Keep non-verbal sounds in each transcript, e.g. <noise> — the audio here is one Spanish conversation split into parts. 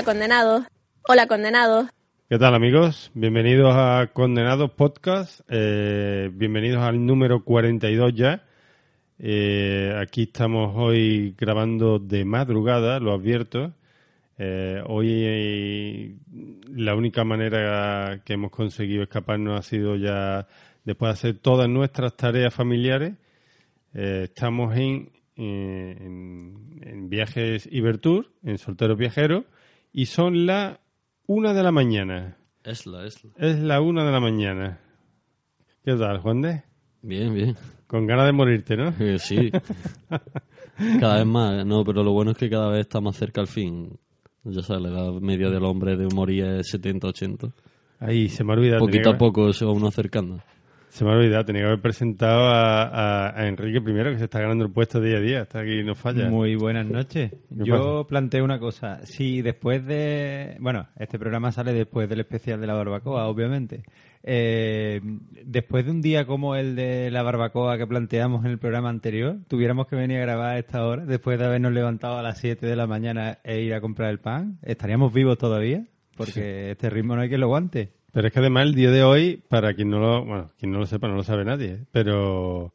Hola condenados. Hola condenados. ¿Qué tal amigos? Bienvenidos a Condenados Podcast. Eh, bienvenidos al número 42 ya. Eh, aquí estamos hoy grabando de madrugada, lo advierto. Eh, hoy la única manera que hemos conseguido escaparnos ha sido ya después de hacer todas nuestras tareas familiares. Estamos en, en, en viajes Ibertour, en solteros viajeros, y son las una de la mañana. Esla, Esla. Es la una de la mañana. ¿Qué tal, Juan de? Bien, bien. Con ganas de morirte, ¿no? Eh, sí. <laughs> cada vez más. No, pero lo bueno es que cada vez está más cerca al fin. Ya sabes, la edad media del hombre de morir es 70, 80. Ahí, se me ha olvidado. tenía Poquito a poco se va uno acercando. Se me ha olvidado, tenía que haber presentado a, a- a Enrique primero, que se está ganando el puesto día a día. Está aquí, no falla. Muy buenas noches. <laughs> ¿Qué Yo planteo una cosa. Si después de. Bueno, este programa sale después del especial de la barbacoa, obviamente. Eh, después de un día como el de la barbacoa que planteamos en el programa anterior, tuviéramos que venir a grabar a esta hora, después de habernos levantado a las 7 de la mañana e ir a comprar el pan, ¿estaríamos vivos todavía? Porque este ritmo no hay que lo aguante. Pero es que además el día de hoy, para quien no lo, bueno, quien no lo sepa, no lo sabe nadie, pero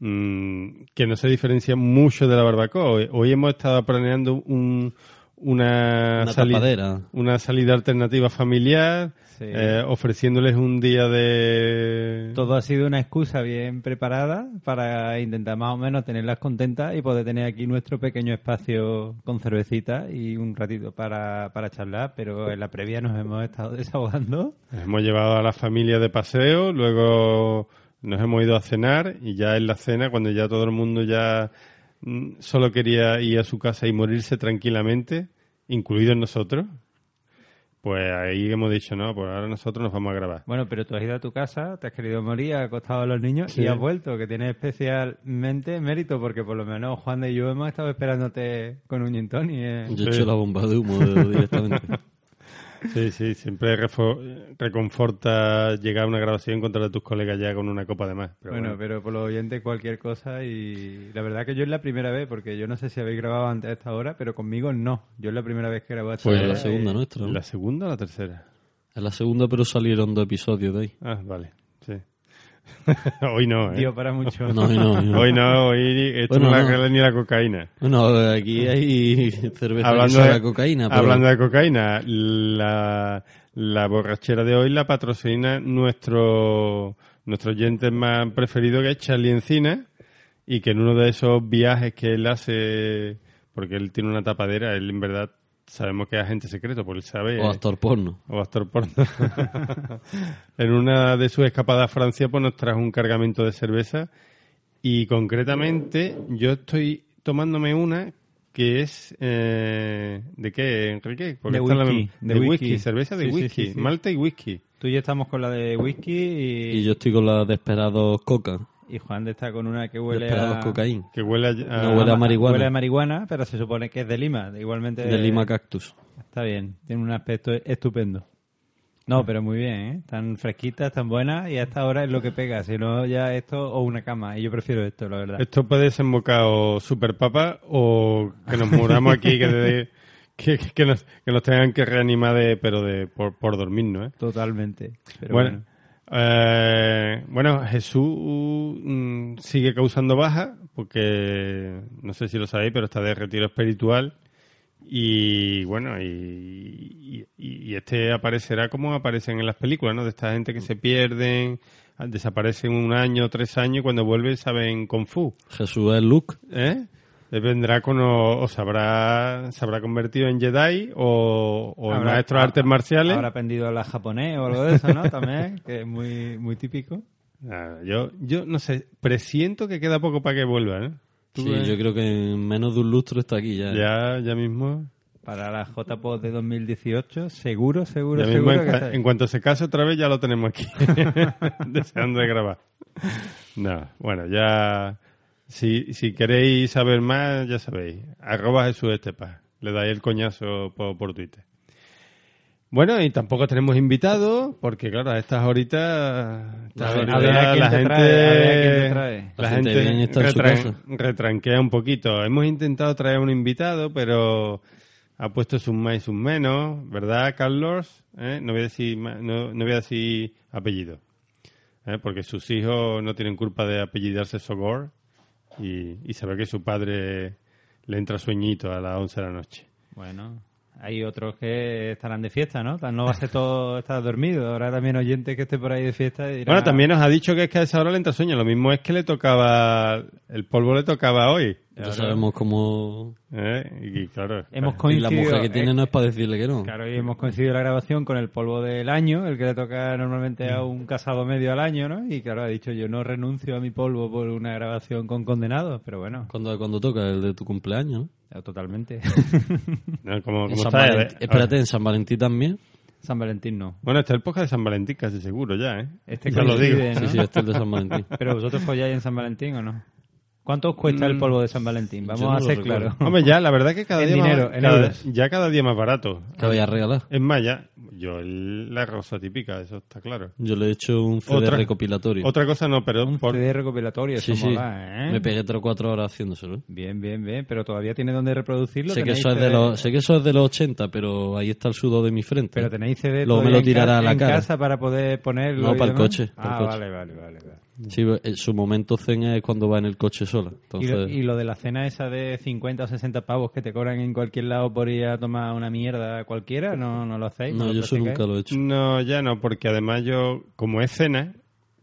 mm, que no se diferencia mucho de la barbacoa. Hoy, hoy hemos estado planeando un, una, Una una salida alternativa familiar, Sí. eh, ofreciéndoles un día de... Todo ha sido una excusa bien preparada para intentar más o menos tenerlas contentas y poder tener aquí nuestro pequeño espacio con cervecita y un ratito para, para charlar, pero en la previa nos hemos estado <laughs> desahogando. Hemos llevado a la familia de paseo, luego nos hemos ido a cenar y ya en la cena, cuando ya todo el mundo ya mm, solo quería ir a su casa y morirse tranquilamente, incluidos nosotros, pues ahí hemos dicho, no, pues ahora nosotros nos vamos a grabar. Bueno, pero tú has ido a tu casa, te has querido morir, has acostado a los niños Sí. y has vuelto, que tienes especialmente mérito porque por lo menos Juan de y yo hemos estado esperándote con un gin tonic, ¿eh? Yo he hecho la bomba de humo directamente. <laughs> Sí, sí, siempre reconforta llegar a una grabación y encontrar a tus colegas ya con una copa de más. Pero bueno, bueno. pero por lo oyente cualquier cosa y la verdad que yo es la primera vez, porque yo no sé si habéis grabado antes de esta hora, pero conmigo no. Yo es la primera vez que grabo a esta Pues hora la segunda y- nuestra, ¿no? ¿La segunda o la tercera? Es la segunda, pero salieron dos episodios de ahí. Ah, vale. <laughs> hoy no, ¿eh? Dio para mucho. No, y no, y no. Hoy no, hoy esto Bueno, no la- ni la cocaína. Bueno, aquí hay cerveza hablando de, a cocaína. pero- hablando de cocaína, la, la borrachera de hoy la patrocina nuestro, nuestro oyente más preferido que es Charlie Encina y que en uno de esos viajes que él hace, porque él tiene una tapadera, él en verdad sabemos que es agente secreto, porque él sabe... O actor porno. o actor porno. <laughs> en una de sus escapadas a Francia, pues nos trajo un cargamento de cerveza y concretamente yo estoy tomándome una que es eh, ¿de qué, Enrique? Porque De la whisky, mem- de de whisky. whisky, cerveza de sí, whisky, sí, sí. malta y whisky. Tú y yo estamos con la de whisky y, Y yo estoy con la de Esperados Coca. Y Juan de está con una que huele a... Cocaína. Que huele a, No huele a marihuana. Huele a marihuana, pero se supone que es de Lima, igualmente... De Lima Cactus. Está bien, tiene un aspecto estupendo. No, pero muy bien, ¿eh? Están fresquitas, están buenas y a esta hora es lo que pega. Si no, ya esto o una cama. Y yo prefiero esto, la verdad. Esto puede desembocar o super papa o que nos muramos aquí, que, de- que, que nos, que nos tengan que reanimar de, pero de por, por dormirnos, ¿eh? Totalmente. Pero bueno, bueno. Eh, bueno, Jesús mm, sigue causando baja, porque no sé si lo sabéis, pero está de retiro espiritual. Y bueno, y, y- y este aparecerá como aparecen en las películas, ¿no? De esta gente que se pierden, desaparecen un año, tres años, y cuando vuelven saben Kung Fu. Jesús es Luke. ¿Eh? Él vendrá con o, o se, habrá, se habrá convertido en Jedi o, o en maestro de artes marciales. Habrá aprendido a hablar japonés o algo de eso, ¿no? También, que es muy, muy típico. Ah, yo, yo no sé, presiento que queda poco para que vuelva, ¿eh? ¿Tú Sí, ves? yo creo que en menos de un lustro está aquí ya. Ya, ya mismo. Para la JPOD de 2018, seguro, seguro, Ya mismo seguro que en cuanto se case otra vez ya lo tenemos aquí. <laughs> <laughs> Deseando de grabar. No, bueno, ya... Si, si queréis saber más, ya sabéis. Arroba Jesús Estepa. Le dais el coñazo por, por Twitter. Bueno, y tampoco tenemos invitados, porque claro, a estas horitas, estas A ver- horitas a ver a quién la te gente, trae, la La gente gente retran- retranquea un poquito. Hemos intentado traer un invitado, pero ha puesto sus más y sus menos, ¿verdad, Carlos? ¿Eh? No voy a decir no, no voy a decir apellido, ¿eh? porque sus hijos no tienen culpa de apellidarse Sogor y, y ve que su padre le entra sueñito a las 11 de la noche. Bueno, hay otros que estarán de fiesta, ¿no? No va a ser todo <laughs> estar dormido. Habrá también oyentes que esté por ahí de fiesta y dirán, Bueno, también nos ha dicho que es que a esa hora le entra sueño. Lo mismo es que le tocaba, el polvo le tocaba hoy. Ya sabemos cómo... ¿eh? Y claro, Hemos Y la mujer que tiene eh, no es para decirle que no. Claro, y hemos coincidido la grabación con el polvo del año, el que le toca normalmente a un casado medio al año, ¿no? Y claro, ha dicho yo no renuncio a mi polvo por una grabación con condenados, pero bueno, Cuando, cuando toca el de tu cumpleaños, ¿no? ya totalmente. ¿no? como, como está, eh, espérate, en San Valentín también. San Valentín no. Bueno, este es el podcast de San Valentín, casi seguro ya, ¿eh? Este ya lo digo. ¿no? Sí, sí, este es el de San Valentín. <laughs> Pero vosotros folláis en San Valentín o no? ¿Cuánto os cuesta el polvo de San Valentín? Vamos no a ser claros. Hombre, ya, la verdad que cada En día dinero, más, en cada- ya cada día más barato. Que voy a regalar. Es más, ya, yo el- la rosa típica, eso está claro. Yo le he hecho un CD Otra- recopilatorio. Otra cosa no, pero Un por- CD recopilatorio, sí, eso sí. mola, ¿eh? Me pegué 3 o 4 horas haciéndoselo. Bien, bien, bien. Pero todavía tiene donde reproducirlo. Sé que, ¿Tenéis eso es de los, sé que eso es de los 80, pero ahí está el sudor de mi frente. Pero tenéis CD Luego me lo tirará a la en cara. casa para poder ponerlo. No, para el demás? coche, para el Ah, coche. vale, vale, vale. vale. Sí, su momento zen es cuando va en el coche sola. Y, lo, y lo de la cena esa de 50 o 60 pavos que te cobran en cualquier lado por ir a tomar una mierda cualquiera, ¿no, no lo hacéis? no, lo yo eso nunca lo he hecho. No, ya no, porque además yo, como es cena,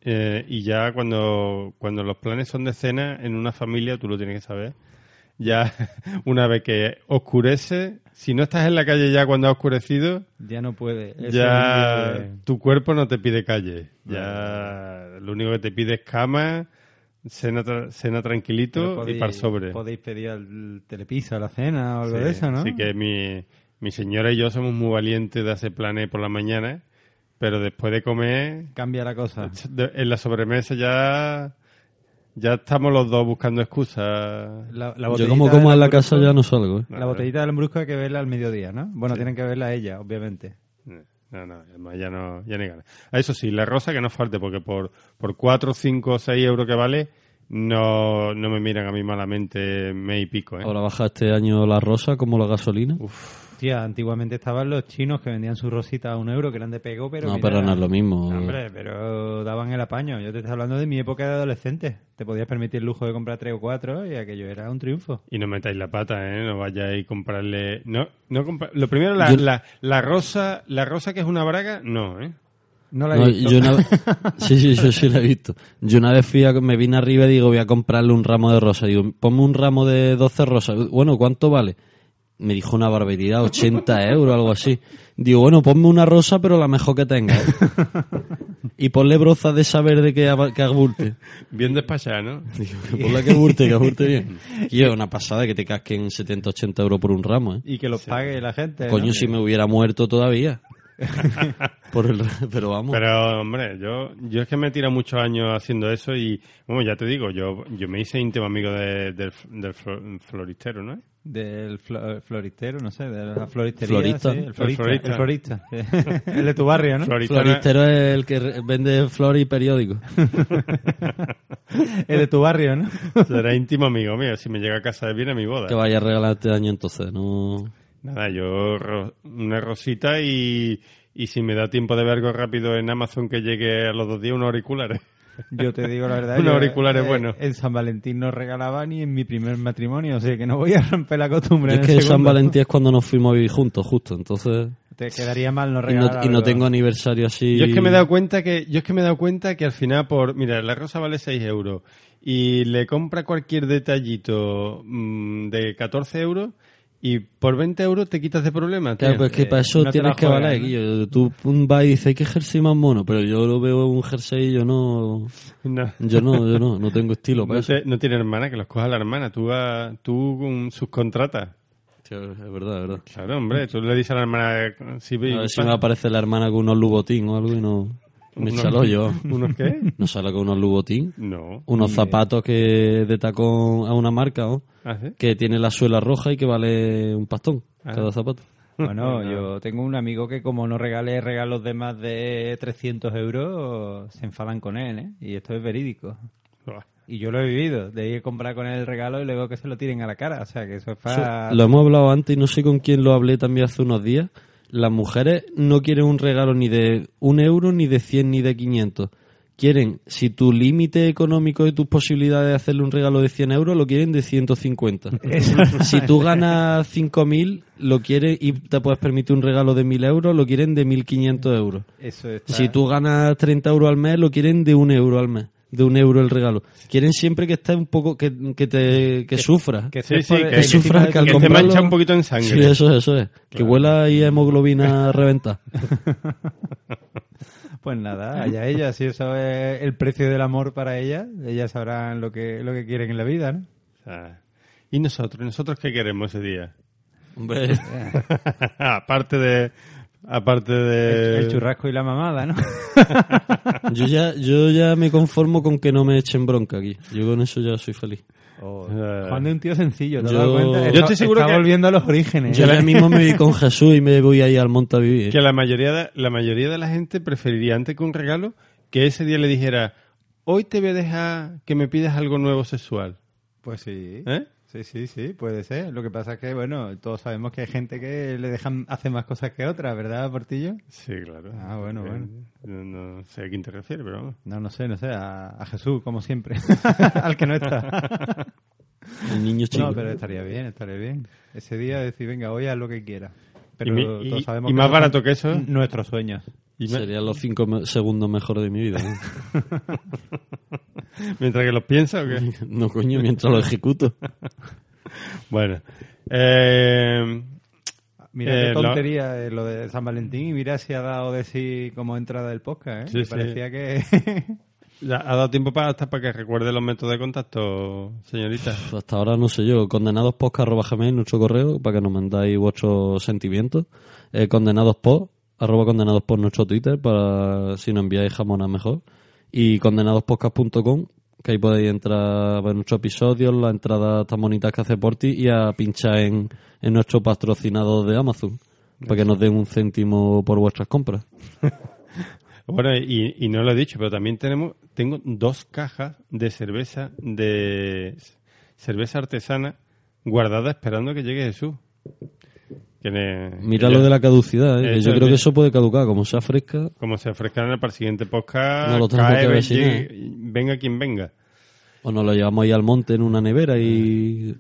eh, y ya cuando, cuando los planes son de cena en una familia, tú lo tienes que saber, ya <laughs> una vez que oscurece, si no estás en la calle ya cuando ha oscurecido, Ya no puede. Eso ya de- tu cuerpo no te pide calle. Ya lo único que te pide es cama, cena, tra- cena tranquilito y podéis- par sobre. Podéis pedir al telepiso, a la cena o algo Sí, de eso, ¿no? Así que mi, mi señora y yo somos muy valientes de hacer planes por la mañana, pero después de comer, Cambia la cosa. en la sobremesa ya ya estamos los dos buscando excusas. La, la Yo como como en la casa ya no salgo. ¿eh? La botellita del Lambrusco hay que verla al mediodía, ¿no? Bueno, tienen que verla ella, obviamente. No, no, además ya no, ya ni ganas. Ah, Eso sí, la rosa que no falte, porque por, por 4, 5, 6 euros que vale, no, no me miran a mí malamente me y pico, ¿eh? Ahora baja este año la rosa como la gasolina. Antiguamente estaban los chinos que vendían sus rositas a un euro, que eran de pego, pero... no, mira, pero no es lo mismo. No, Hombre, pero daban el apaño. Yo te estoy hablando de mi época de adolescente. Te podías permitir el lujo de comprar tres o cuatro y aquello era un triunfo. Y no metáis la pata, ¿eh? No vayáis a comprarle... No, no compra- Lo primero, la, Yo- la, la rosa la rosa que es una braga, no, ¿eh? No la he No, visto. yo una vez- <laughs> Sí, sí, yo sí la he visto. Yo una vez fui a, me vine arriba y digo, voy a comprarle un ramo de rosas. Digo, ponme un ramo de 12 rosas. Bueno, ¿cuánto vale? Me dijo una barbaridad, 80 euros, algo así. Digo, bueno, ponme una rosa, pero la mejor que tenga. Y ponle broza de saber de que, ab- que abulte. Bien despachada, ¿no? Digo, que ponla que abulte, que abulte bien. Y es una pasada que te casquen 70, 80 euros por un ramo, ¿eh? Y que los pague la gente. Coño, ¿no? si me hubiera muerto todavía. <laughs> Por el, pero vamos. Pero, hombre, yo, yo es que me he tirado muchos años haciendo eso y, bueno, ya te digo, yo, yo me hice íntimo amigo de- del, del flo- floristero, ¿no? Del flo- floristero, no sé, de la floristería. Florista. sí, el florista. El El florista. <laughs> el de tu barrio, ¿no? Florista, Floristero es el que vende flores y periódicos. <laughs> el de tu barrio, ¿no? será íntimo amigo mío. Si me llega a casa, viene a mi boda. Que vaya a regalar este año entonces, no... Nada, yo ro- una rosita y, y si me da tiempo de ver algo rápido en Amazon que llegue a los dos días, unos auriculares. Yo te digo la verdad. <laughs> Unos auriculares eh, buenos. En San Valentín no regalaba ni en mi primer matrimonio, o sea que no voy a romper la costumbre. Es en que el San. Valentín es cuando nos fuimos a vivir juntos, justo. Entonces. Te quedaría mal no Y no, regalar. y no tengo aniversario así. Yo es que me he dado cuenta que, yo es que me he dado cuenta que al final por, mira, la rosa vale 6 euros y le compra cualquier detallito mm, de 14 euros y por 20 euros te quitas de problemas. tío. Claro, pues que Eh, para eso no tienes que valer, ¿no? Tú vas y dices, ¿qué jersey más mono? Pero yo lo veo un jersey y yo no... No. Yo no, yo no, no tengo <laughs> estilo para No, eso. te- no tiene hermana, que los coja la hermana. Tú, vas- tú subcontratas. Tío, Es verdad, es verdad. Claro, hombre, tú le dices a la hermana eh, si A ver si me aparece la hermana con unos lubotín o algo y no... Me el hoyo. <laughs> ¿Unos qué? ¿No sale con unos lubotín? No. Unos zapatos que de tacón a una marca, ¿no? ¿Ah, sí? Que tiene la suela roja y que vale un pastón Ah. cada zapato. Bueno, <laughs> yo tengo un amigo que como no regale regalos de más de 300 euros, se enfadan con él, ¿eh? Y esto es verídico. Y yo lo he vivido, de ir a comprar con él el regalo y luego que se lo tiren a la cara. O sea, que eso es para... Lo hemos hablado antes y no sé con quién lo hablé también hace unos días. Las mujeres no quieren un regalo ni de un euro, ni de 100, ni de 500. Quieren, si tu límite económico de tus posibilidades de hacerle un regalo de 100 euros, lo quieren de 150. si tú ganas 5.000, lo quieren y te puedes permitir un regalo de 1.000 euros, lo quieren de 1.500 euros. Eso está... Si tú ganas 30 euros al mes, lo quieren de un euro al mes. De un euro el regalo. Quieren siempre que estés un poco, que, que te, que sufras. que Sí, que- que sufras que al tu- Que te mancha un poquito en sangre. Sí, eso es, eso es. Que huela ahí a hemoglobina <laughs> reventada. Pues nada, allá ella, si eso es el precio del amor para ella, ellas sabrán lo que, lo que quieren en la vida, ¿no? O sea, ¿Y nosotros? ¿Nosotros qué queremos ese día? Hombre, <laughs> aparte de... Aparte de... El churrasco y la mamada, ¿no? <laughs> yo ya, yo ya me conformo con que no me echen bronca aquí. Yo con eso ya soy feliz. Eh, Juan de un tío sencillo, ¿te Yo- dado cuenta? Yo estoy seguro está que- volviendo a los orígenes. Yo ya mismo me voy con Jesús y me voy ahí al monte a vivir. Que la mayoría, de, la mayoría de la gente preferiría antes que un regalo que ese día le dijera hoy te voy a dejar que me pidas algo nuevo sexual. Pues sí. ¿Eh? Sí, sí, sí, puede ser. Lo que pasa es que, bueno, todos sabemos que hay gente que le dejan hacer más cosas que otras, ¿verdad, Portillo? Sí, claro. Ah, bueno, Eh, bueno. No, no sé a quién te refieres, pero vamos. No, no sé, no sé, a, a Jesús, como siempre. <laughs> Al que no está. El niño chico. No, pero estaría bien, estaría bien. Ese día decir, venga, hoy haz lo que quieras. Pero Y mi- y- todos sabemos y más barato que eso. Nuestros sueños. Y me- Serían los cinco me- segundos mejores de mi vida. ¿no? <laughs> mientras que los piensas o qué. <laughs> No, coño, mientras lo ejecuto. Bueno. Eh, Mira Eh, qué lo- tontería eh, lo de San Valentín y mira si ha dado de sí como entrada del podcast, ¿eh? Sí, Me sí. parecía que... <laughs> ya ¿Ha dado tiempo para, hasta para que recuerde los métodos de contacto, señorita? Hasta ahora no sé yo. Condenadospodcast.gmail, nuestro correo, para que nos mandáis vuestros sentimientos. Eh, condenadospod, arroba condenadospod, nuestro Twitter, para si nos enviáis jamonas mejor. Y condenadospodcast.com, que ahí podéis entrar a ver nuestros episodios, las entradas tan bonitas que hace Porti y a pinchar en, en nuestro patrocinado de Amazon, para que nos den un céntimo por vuestras compras. <laughs> Bueno, y, y no lo he dicho, pero también tenemos, tengo dos cajas de cerveza, de cerveza artesana guardada esperando que llegue Jesús. Mira lo de la caducidad, ¿eh? yo es, creo que eso puede caducar, como sea fresca. Como se ofrezcan para el siguiente podcast, No lo cae, venga quien venga. O nos lo llevamos ahí al monte en una nevera y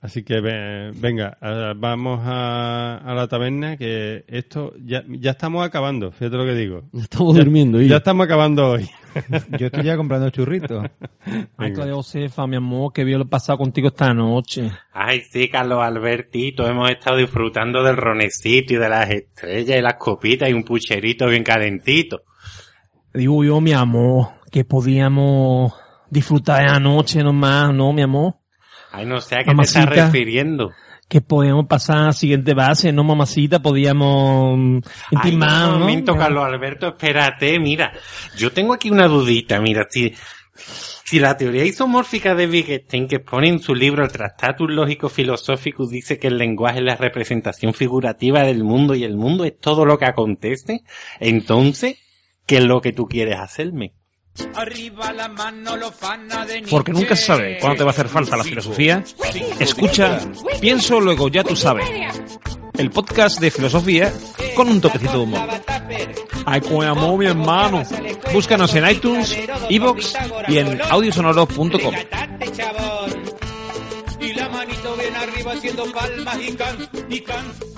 Así que ve- venga, vamos a, a la taberna que esto ya, ya estamos acabando, fíjate lo que digo. estamos durmiendo. Y Ya estamos acabando hoy. <laughs> Yo estoy ya comprando churritos. Ay, Claudia Josefa, mi amor, que vio lo pasado contigo esta noche. Ay, sí, Carlos Albertito, hemos estado disfrutando del ronecito y de las estrellas y las copitas y un pucherito bien calentito. Digo yo, mi amor, que podíamos disfrutar de la noche nomás, ¿no, mi amor? Ay, no sé a qué te estás refiriendo. Que podíamos pasar a la siguiente base, ¿no, mamacita? Podíamos mm, intimar, un ¿no? momento, Carlos Alberto, espérate, mira. Yo tengo aquí una dudita, mira, si, si la teoría isomórfica de Wittgenstein que expone en su libro el Tractatus Lógico Filosófico dice que el lenguaje es la representación figurativa del mundo y el mundo es todo lo que acontece, entonces, ¿qué es lo que tú quieres hacerme? Porque nunca se sabe cuándo te va a hacer falta la filosofía. Escucha, pienso, luego ya tú sabes. el podcast de filosofía con un toquecito de humor. Ay, mi hermano. Búscanos en iTunes, Evox y en audiosonoros.com. Y la manito bien arriba haciendo palmas y can, y can.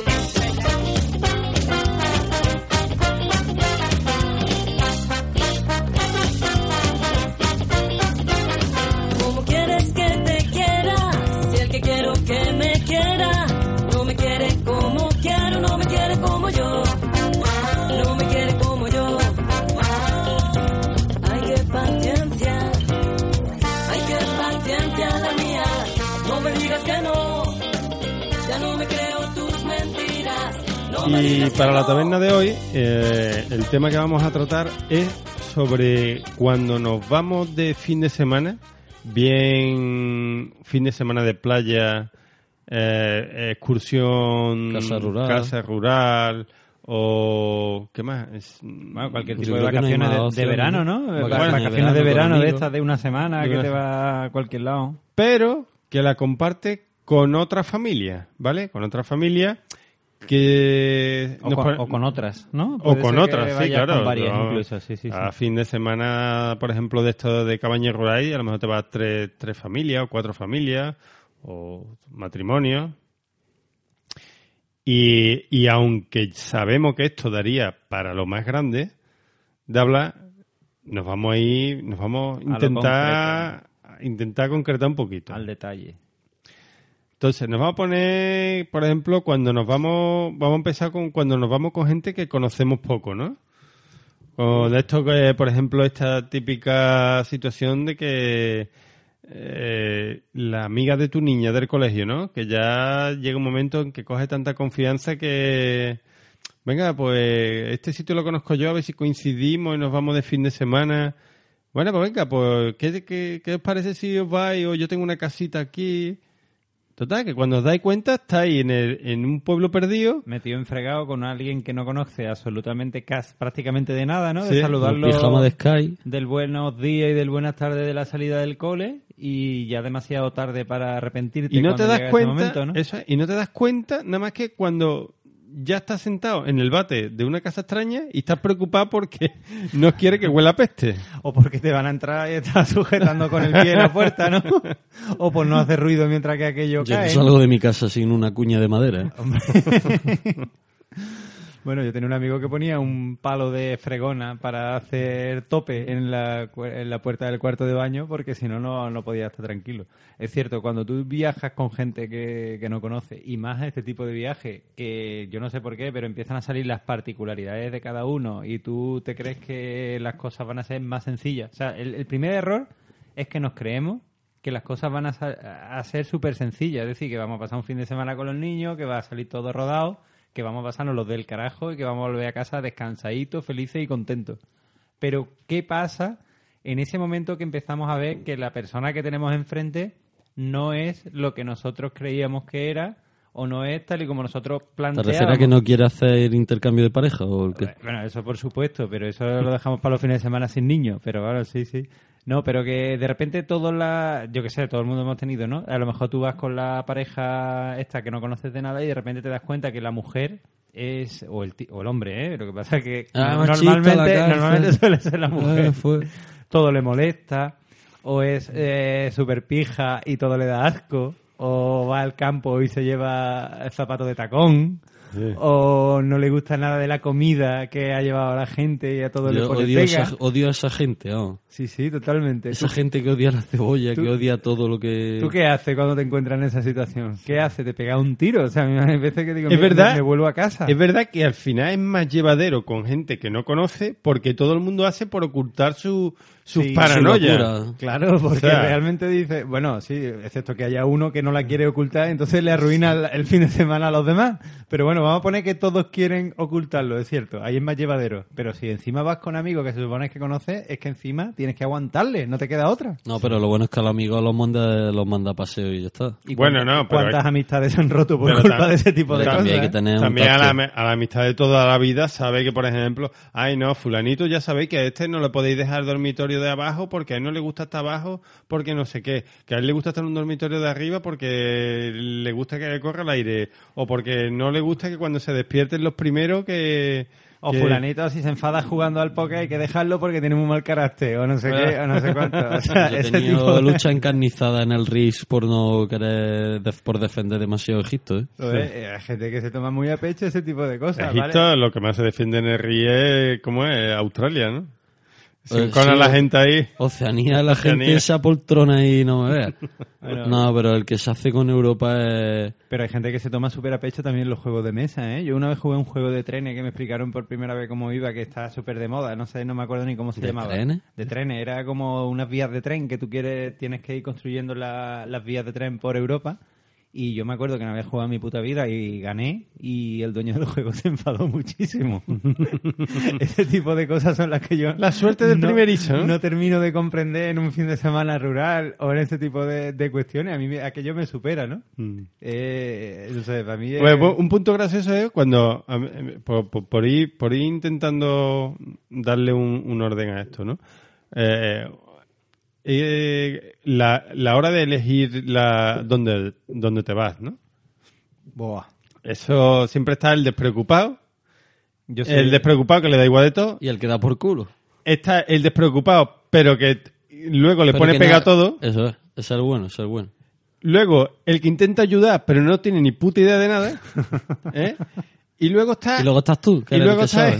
Y para la taberna de hoy, eh, el tema que vamos a tratar es sobre cuando nos vamos de fin de semana, bien fin de semana de playa, eh, excursión, Casa rural. casa rural, o ¿qué más? Es- Bueno, cualquier tipo de no vacaciones de- verano, ¿no? Vacaciones Vacaciones, de de verano de estas de una semana De que una te va a cualquier lado. pero que la comparte con otra familia, ¿vale? Con otra familia que O con, pone- o con otras, ¿no? O con otras, sí, claro. Con varias no, incluso, sí, sí, sí. A fin de semana, por ejemplo, de esto de cabaña rural, a lo mejor te vas tres, tres familias o cuatro familias o matrimonios. Y, y aunque sabemos que esto daría para lo más grande de hablar, nos vamos a ir, nos vamos a intentar, a intentar concretar un poquito. Al detalle. Entonces, nos vamos a poner, por ejemplo, cuando nos vamos, vamos a empezar con cuando nos vamos con gente que conocemos poco, ¿no? O de esto que, por ejemplo, esta típica situación de que eh, la amiga de tu niña del colegio, ¿no? Que ya llega un momento en que coge tanta confianza que, venga, pues este sitio lo conozco yo, a ver si coincidimos y nos vamos de fin de semana. Bueno, pues venga, pues, ¿qué, qué, qué os parece si os vais o yo tengo una casita aquí? Total, que cuando os dais cuenta estáis en, el, en un pueblo perdido. Metido en fregado con alguien que no conoce absolutamente cas- prácticamente de nada, ¿no? Sí, de saludarlo Pijama de Sky. del buenos días y del buenas tardes de la salida del cole y ya demasiado tarde para arrepentirte Y no cuando te das cuenta, momento, ¿no? eso es, y no te das cuenta nada más que cuando ya estás sentado en el bate de una casa extraña y estás preocupado porque <laughs> no quiere que huela a peste. O porque te van a entrar y estás sujetando con el pie en la puerta, ¿no? o por no hacer ruido mientras que aquello Yo no cae. salgo de mi casa sin una cuña de madera. <laughs> <laughs> ¿eh? Bueno, yo tenía un amigo que ponía un palo de fregona para hacer tope en la, en la puerta del cuarto de baño porque si no, no podía estar tranquilo. Es cierto, cuando tú viajas con gente que, que no conoce y más este tipo de viaje, que yo no sé por qué, pero empiezan a salir las particularidades de cada uno y tú te crees que las cosas van a ser más sencillas. O sea, el, el primer error es que nos creemos que las cosas van a, a ser súper sencillas. Es decir, que vamos a pasar un fin de semana con los niños, que va a salir todo rodado, que vamos a pasarnos los del carajo y que vamos a volver a casa descansaditos, felices y contentos. Pero, ¿qué pasa en ese momento que empezamos a ver que la persona que tenemos enfrente no es lo que nosotros creíamos que era o no es tal y como nosotros ¿Te planteábamos? refieres a que no quiere hacer intercambio de pareja o qué? Bueno, eso por supuesto, pero eso lo dejamos para los fines de semana sin niños. Pero claro, sí, sí. No, pero que de repente todos la, yo qué sé, todo el mundo hemos tenido, ¿no? A lo mejor tú vas con la pareja esta que no conoces de nada y de repente te das cuenta que la mujer es, o el, o el hombre, ¿eh? Lo que pasa es que Ah, normalmente, normalmente suele ser la mujer. Ah, fue. Todo le molesta, o es eh, súper pija y todo le da asco, o va al campo y se lleva el zapato de tacón. O no le gusta nada de la comida que ha llevado a la gente y a todo le Yo pone odio, a pega. esa, odio a esa gente, vamos. Sí, sí, totalmente. Esa ¿Tú, gente que odia la cebolla, tú- que odia todo lo que... tú qué haces cuando te encuentras en esa situación? ¿Qué haces? ¿Te pega un tiro? O sea, a <laughs> mí hay veces que digo, Es "Mira, verdad. me, me vuelvo a casa. Es verdad que al final es más llevadero con gente que no conoce porque todo el mundo hace por ocultar su, sus Sí, su paranoias. Claro, porque O sea- realmente dice, bueno, sí, excepto que haya uno que no la quiere ocultar, entonces le arruina el, el fin de semana a los demás. Pero bueno, vamos a poner que todos quieren ocultarlo, es cierto, ahí es más llevadero. Pero si encima vas con amigos que se supone que conoces, es que encima tienes que aguantarle, no te queda otra. No, pero lo bueno es que a los amigos los manda, los manda a paseo y ya está. ¿Y Bueno, cuántas- no, pero ¿Cuántas hay- amistades se han roto por Pero culpa tam- de ese tipo de Pero cosas? también hay que tener un También a la, a la amistad de toda la vida sabe que, por ejemplo, ay no, fulanito ya sabéis que a este no le podéis dejar el dormitorio dormitorio de abajo porque a él no le gusta estar abajo porque no sé qué. Que a él le gusta estar en un dormitorio de arriba porque le gusta que corra el aire. O porque no le gusta que cuando se despierten los primeros que... O que- fulanito si se enfada jugando al póker hay que dejarlo porque tiene muy mal carácter o no sé qué, o no sé cuánto. O sea, Yo he ese tenido tipo de- lucha encarnizada en el RIS por no querer, def- por defender demasiado Egipto, ¿eh? Eh, Hay gente que se toma muy a pecho ese tipo de cosas, Egipto, ¿vale? lo que más se defiende en el RIE, ¿cómo es? Australia, ¿no? Se Eh, sí, la gente ahí. Oceanía, la Oceanía. gente esa poltrona y no me veas. <laughs> Bueno. No, pero el que se hace con Europa es... Pero hay gente que se toma súper a pecho también los juegos de mesa, ¿eh? Yo una vez jugué un juego de trenes que me explicaron por primera vez cómo iba, que está súper de moda, no sé, no me acuerdo ni cómo se ¿De llamaba. trenes? De trenes, era como unas vías de tren que tú quieres, tienes que ir construyendo la- las vías de tren por Europa. Y yo me acuerdo que no había jugado en mi puta vida y gané y el dueño del juego <laughs> se enfadó muchísimo. <laughs> Ese tipo de cosas son las que yo... La suerte del no- primerizo, ¿no? No termino de comprender en un fin de semana rural o en ese tipo de, de cuestiones. A mí me- aquello me supera, ¿no? Eh, no sé, para mí es- Pues, pues, un punto gracioso es cuando, por, por- por ir, por ir intentando darle un, un orden a esto, ¿no? Eh, eh, la, la hora de elegir la dónde, dónde te vas, ¿no? Buah. Eso siempre está el despreocupado, Yo soy- el despreocupado que le da igual de todo, Y el que da por culo. está el despreocupado pero que luego le Pero pone pega a todo, Eso es, es el bueno, es el bueno. luego el que intenta ayudar pero no tiene ni puta idea de nada, <laughs> ¿eh? y luego está... Y luego estás tú, que y eres luego el que está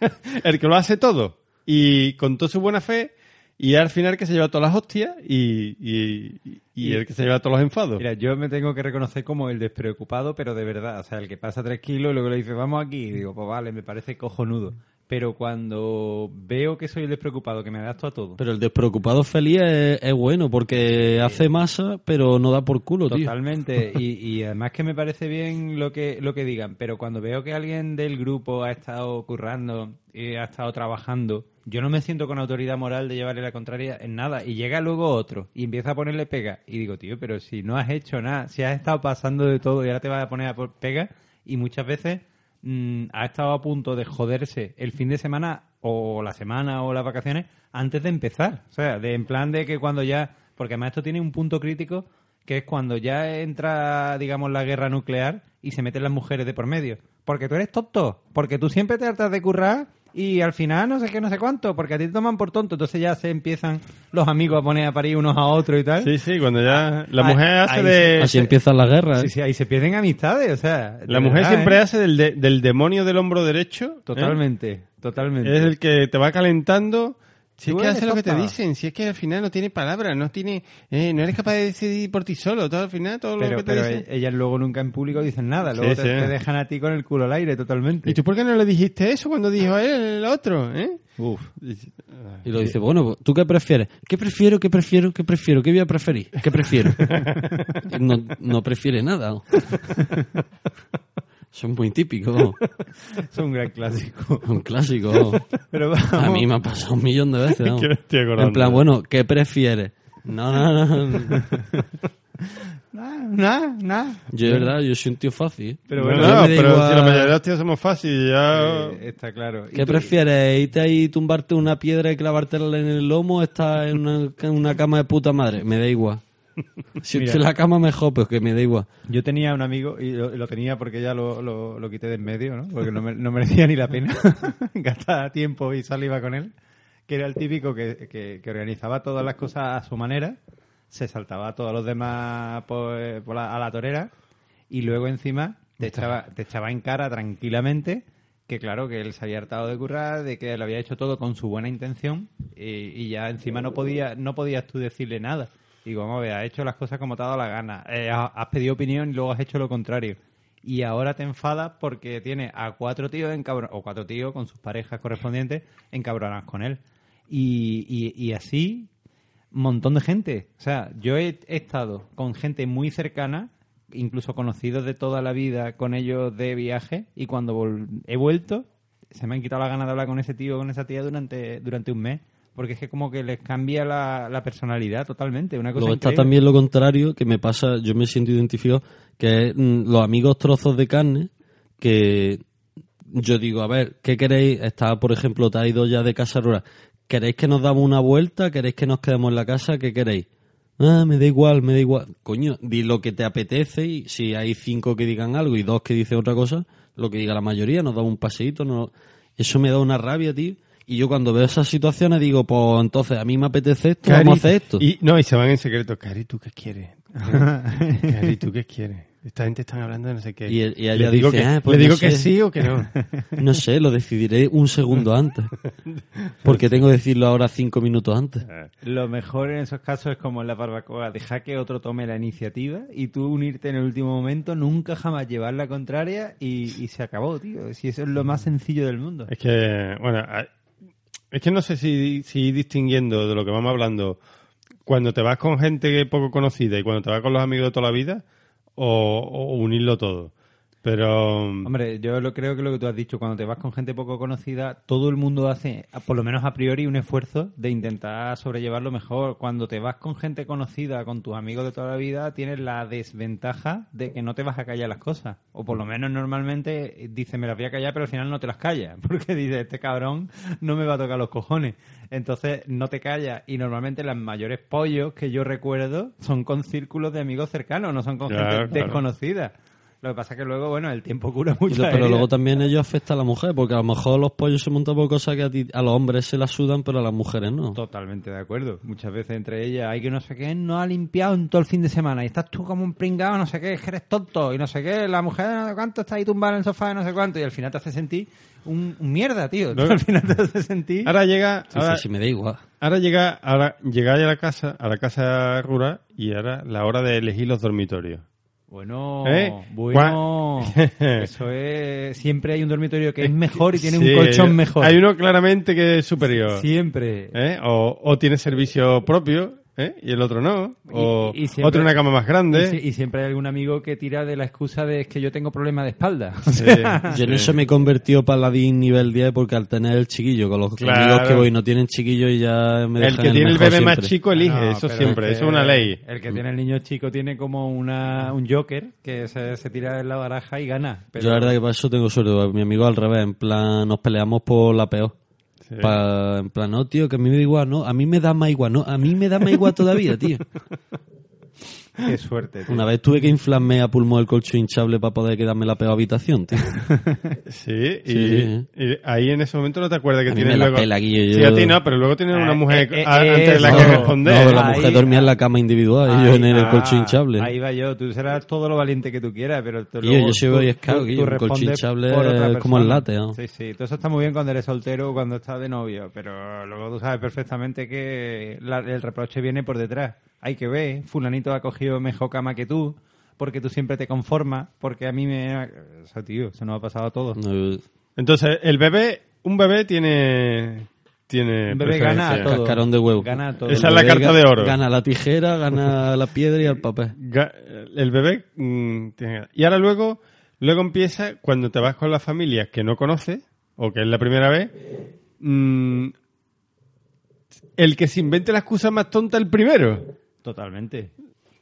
sabe. <laughs> el que lo hace todo y con toda su buena fe y al final que se lleva todas las hostias y, y, y el que se lleva todos los enfados. Mira, yo me tengo que reconocer como el despreocupado, pero de verdad. O sea, el que pasa tres kilos y luego le dice, vamos aquí. Y digo, pues vale, me parece cojonudo. Pero cuando veo que soy el despreocupado, que me adapto a todo. Pero el despreocupado feliz es, es bueno porque hace masa, pero no da por culo, tío. Totalmente. <laughs> Y, y además que me parece bien lo que, lo que digan. Pero cuando veo que alguien del grupo ha estado currando y ha estado trabajando, yo no me siento con autoridad moral de llevarle la contraria en nada. Y llega luego otro y empieza a ponerle pega. Y digo, tío, pero si no has hecho nada, si has estado pasando de todo y ahora te vas a poner a por pega. Y muchas veces mm, ha estado a punto de joderse el fin de semana o la semana o las vacaciones antes de empezar. O sea, de en plan de que cuando ya... Porque además esto tiene un punto crítico que es cuando ya entra, digamos, la guerra nuclear y se meten las mujeres de por medio. Porque tú eres tonto, porque tú siempre te tratas de currar y al final no sé qué, no sé cuánto, porque a ti te toman por tonto, entonces ya se empiezan los amigos a poner a parir unos a otros y tal. Sí, sí, cuando ya la Ahí- mujer hace ahí de... Así empiezan las guerras. Sí, ¿eh? sí, ahí se pierden amistades, o sea. La mujer verdad, siempre ¿eh? hace del, de- del demonio del hombro derecho. ¿eh? Totalmente, totalmente. Es el que te va calentando. Si es que hace lo que te dicen, si es que al final no tiene palabras, no tiene, eh, no eres capaz de decidir por ti solo, todo al final, todo lo que te pero dicen. e- ellas luego nunca en público dicen nada, luego Sí, te, sí. te dejan a ti con el culo al aire totalmente. ¿Y tú por qué no le dijiste eso cuando dijo él el otro, eh? Uf. Y lo dice, bueno, ¿tú qué prefieres? ¿Qué prefiero, qué prefiero, qué prefiero? ¿Qué voy a preferir? ¿Qué prefiero? <laughs> No, no prefiere nada. <laughs> Son muy típicos. <laughs> Es un gran clásico. Un clásico. <laughs> Pero vamos. A mí me ha pasado un millón de veces. <laughs> me estoy. En plan, bueno, ¿qué prefieres? No, no, no. Nada, nada, nada. Yo, de verdad, yo soy un tío fácil. Pero No, bueno, no, pero igual- si la mayoría de los tíos somos fáciles, ya... Eh, está claro. ¿Y ¿Qué prefieres? ¿Irte ahí y tumbarte una piedra y clavártela en el lomo o estar en una, en una cama de puta madre? Me da igual. <laughs> Si Mira. estoy en la cama mejor, pues que me da igual. Yo tenía un amigo, y lo, lo tenía porque ya lo, lo, lo quité de en medio, ¿no? Porque no, me- no merecía ni la pena <laughs> gastar tiempo y saliva con él, que era el típico que, que, que organizaba todas las cosas a su manera, se saltaba a todos los demás por, por la- a la torera, y luego encima te echaba, te echaba en cara tranquilamente que claro, que él se había hartado de currar, de que lo había hecho todo con su buena intención, y, y ya encima no podía, no podías tú decirle nada. Digo, vamos a has hecho las cosas como te ha dado la gana. Eh, has pedido opinión y luego has hecho lo contrario. Y ahora te enfadas porque tiene a cuatro tíos encabron o cuatro tíos con sus parejas correspondientes encabronadas con él. Y, y, y así, montón de gente. O sea, yo he, estado con gente muy cercana, incluso conocidos de toda la vida con ellos de viaje, y cuando he vuelto, se me han quitado la ganas de hablar con ese tío o con esa tía durante, durante un mes. Porque es que como que les cambia la, la personalidad totalmente. Una cosa Luego está también lo contrario, que me pasa, yo me siento identificado, que es mm, los amigos trozos de carne, que yo digo, a ver, ¿qué queréis? Está, por ejemplo, te ha ido ya de casa rural. ¿queréis que nos damos una vuelta? ¿Queréis que nos quedemos en la casa? ¿Qué queréis? Ah, me da igual, me da igual. Coño, di lo que te apetece y si hay cinco que digan algo y dos que dicen otra cosa, lo que diga la mayoría, nos damos un paseíto. No... Eso me da una rabia, tío. Y yo cuando veo esas situaciones digo, pues entonces a mí me apetece esto, Cari, vamos a hacer esto. Y, no, y se van en secreto. Cari, ¿tú qué quieres? Cari, ¿tú qué quieres? Esta gente están hablando de no sé qué. Y, y ella ¿Le digo, dice, que, "Ah, pues ¿le no digo que sé". sí o que no? No sé, lo decidiré un segundo antes. Porque tengo que decirlo ahora cinco minutos antes. Lo mejor en esos casos es como en la barbacoa, dejar que otro tome la iniciativa y tú unirte en el último momento, nunca jamás llevar la contraria y, y se acabó, tío. Si eso es lo más sencillo del mundo. Es que, bueno, a- es que no sé si, si distinguiendo de lo que vamos hablando cuando te vas con gente poco conocida y cuando te vas con los amigos de toda la vida o unirlo todo. Pero, Hombre, yo lo creo que lo que tú has dicho, cuando te vas con gente poco conocida, todo el mundo hace, por lo menos a priori, un esfuerzo de intentar sobrellevarlo mejor. Cuando te vas con gente conocida, con tus amigos de toda la vida, tienes la desventaja de que no te vas a callar las cosas. O por lo menos normalmente dices, me las voy a callar, pero al final no te las callas. <laughs> Porque dices, este cabrón no me va a tocar los cojones. Entonces no te callas. Y normalmente los mayores pollos que yo recuerdo son con círculos de amigos cercanos, no son con Claro, gente claro. desconocida. Lo que pasa es que luego, bueno, el tiempo cura mucho. pero luego también ello afecta a la mujer, porque a lo mejor los pollos se montan por cosas que a, ti- a los hombres se las sudan, pero a las mujeres no. Totalmente de acuerdo. Muchas veces entre ellas hay que no sé qué, no ha limpiado en todo el fin de semana y estás tú como un pringado, no sé qué, es que eres tonto y no sé qué, la mujer no sé cuánto está ahí tumbada en el sofá y no sé cuánto y al final te hace sentir un, un mierda, tío. No. <laughs> Al final te hace sentir... ahora llega, Sí, ahora, sí, sí, me da igual. ahora llega, ahora llegáis a la casa, a la casa rural y ahora la hora de elegir los dormitorios. Bueno, ¿Eh? bueno, <laughs> eso es... Siempre hay un dormitorio que es mejor y tiene Sí, un colchón mejor. Hay uno claramente que es superior. Siempre. ¿eh? O, o tiene servicio propio ¿eh? y el otro no. O Y- y siempre- otro una cama más grande. Y, si- y siempre hay algún amigo que tira de la excusa de es que yo tengo problema de espalda. <laughs> Sí, <laughs> Yo en sí. eso me he convertido paladín nivel 10 porque al tener el chiquillo, con los Claro. amigos que voy no tienen chiquillo y ya me El que tiene el mejor bebé más chico elige, No, eso siempre, es eso es una ley. El que tiene el niño chico tiene como una, un joker que se, se tira en la baraja y gana. Pero Yo la verdad que para eso tengo suerte, mi amigo al revés, en plan, nos peleamos por la peor. Sí. Pa- en plan, no, tío, que a mí me da igual, no, a mí me da más igual, no, a mí me da más igual todavía, tío. <laughs> qué suerte. tío. Una vez tuve que inflarme a pulmón el colchón hinchable para poder quedarme la peor habitación, tío. <laughs> Sí, y, Sí. y ahí en ese momento no te acuerdas que A mí tienes me la luego... pela, Guillo, Sí, yo- a ti no, pero luego tienes una Eh, mujer eh, eh, a- ante la que responder. No, la Ahí- mujer dormía en la cama individual y yo en el ah, colchón hinchable. Ahí va yo, tú serás todo lo valiente que tú quieras, pero tú Guillo, luego yo soy Scout, tú- tú Guillo, un colchón hinchable es como el late, ¿no? Sí, sí, todo eso está muy bien cuando eres soltero o cuando estás de novio, pero luego tú sabes perfectamente que la- el reproche viene por detrás. Hay que ver, fulanito ha cogido mejor cama que tú, porque tú siempre te conformas, porque a mí me... O sea, tío, eso nos ha pasado a todos. No, Entonces, el bebé, un bebé tiene... tiene Un bebé gana a todo. Cascarón de huevo. Gana a todo. Esa es la carta de oro. Gana la tijera, gana la piedra y el papel. El bebé mm, tiene- Y ahora luego, luego empieza cuando te vas con las familias que no conoces, o que es la primera vez, mm, el que se invente la excusa más tonta el primero. Totalmente.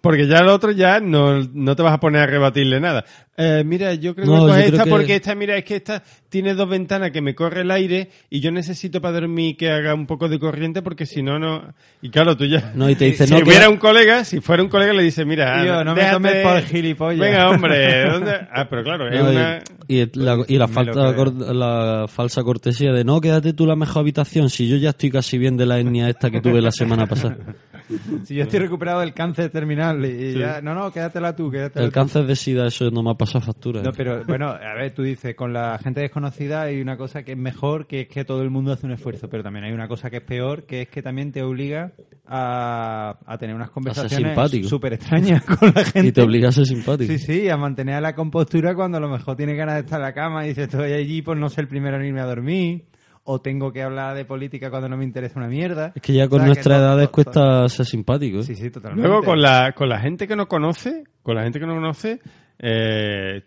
Porque ya el otro ya no, no te vas a poner a rebatirle nada. Eh, mira, yo creo No, que creo esta que- porque esta, mira, es que esta tiene dos ventanas que me corre el aire y yo necesito para dormir que haga un poco de corriente porque si no, no... Y claro, tú ya... No, y te dice, <laughs> si no, que- hubiera un colega, si fuera un colega le dice, mira, Tío, no me tomes por gilipollas. Venga, hombre, <laughs> ¿dónde? Ah, pero claro, es y- una... y, la, y la falta la falsa cortesía de no, quédate tú la mejor habitación si yo ya estoy casi bien de la etnia esta que tuve la semana pasada. <laughs> <laughs> Si yo estoy recuperado del cáncer terminal y ya... No, no, quédatela tú, quédatela El tú. cáncer de sida, eso no me ha pasado factura. No, pero bueno, a ver, tú dices, con la gente desconocida hay una cosa que es mejor, que es que todo el mundo hace un esfuerzo, pero también hay una cosa que es peor, que es que también te obliga a, a tener unas conversaciones súper extrañas <laughs> con la gente. y te obliga a ser simpático. Sí, sí, a mantener la compostura cuando a lo mejor tiene ganas de estar en la cama y dice estoy allí por no ser el primero en irme a dormir, o tengo que hablar de política cuando no me interesa una mierda. Es que ya con O sea, nuestras to- edades cuesta ser simpático. ¿eh? Sí, sí, totalmente. Luego con la, con la gente que no conoce, con la gente que no conoce, eh,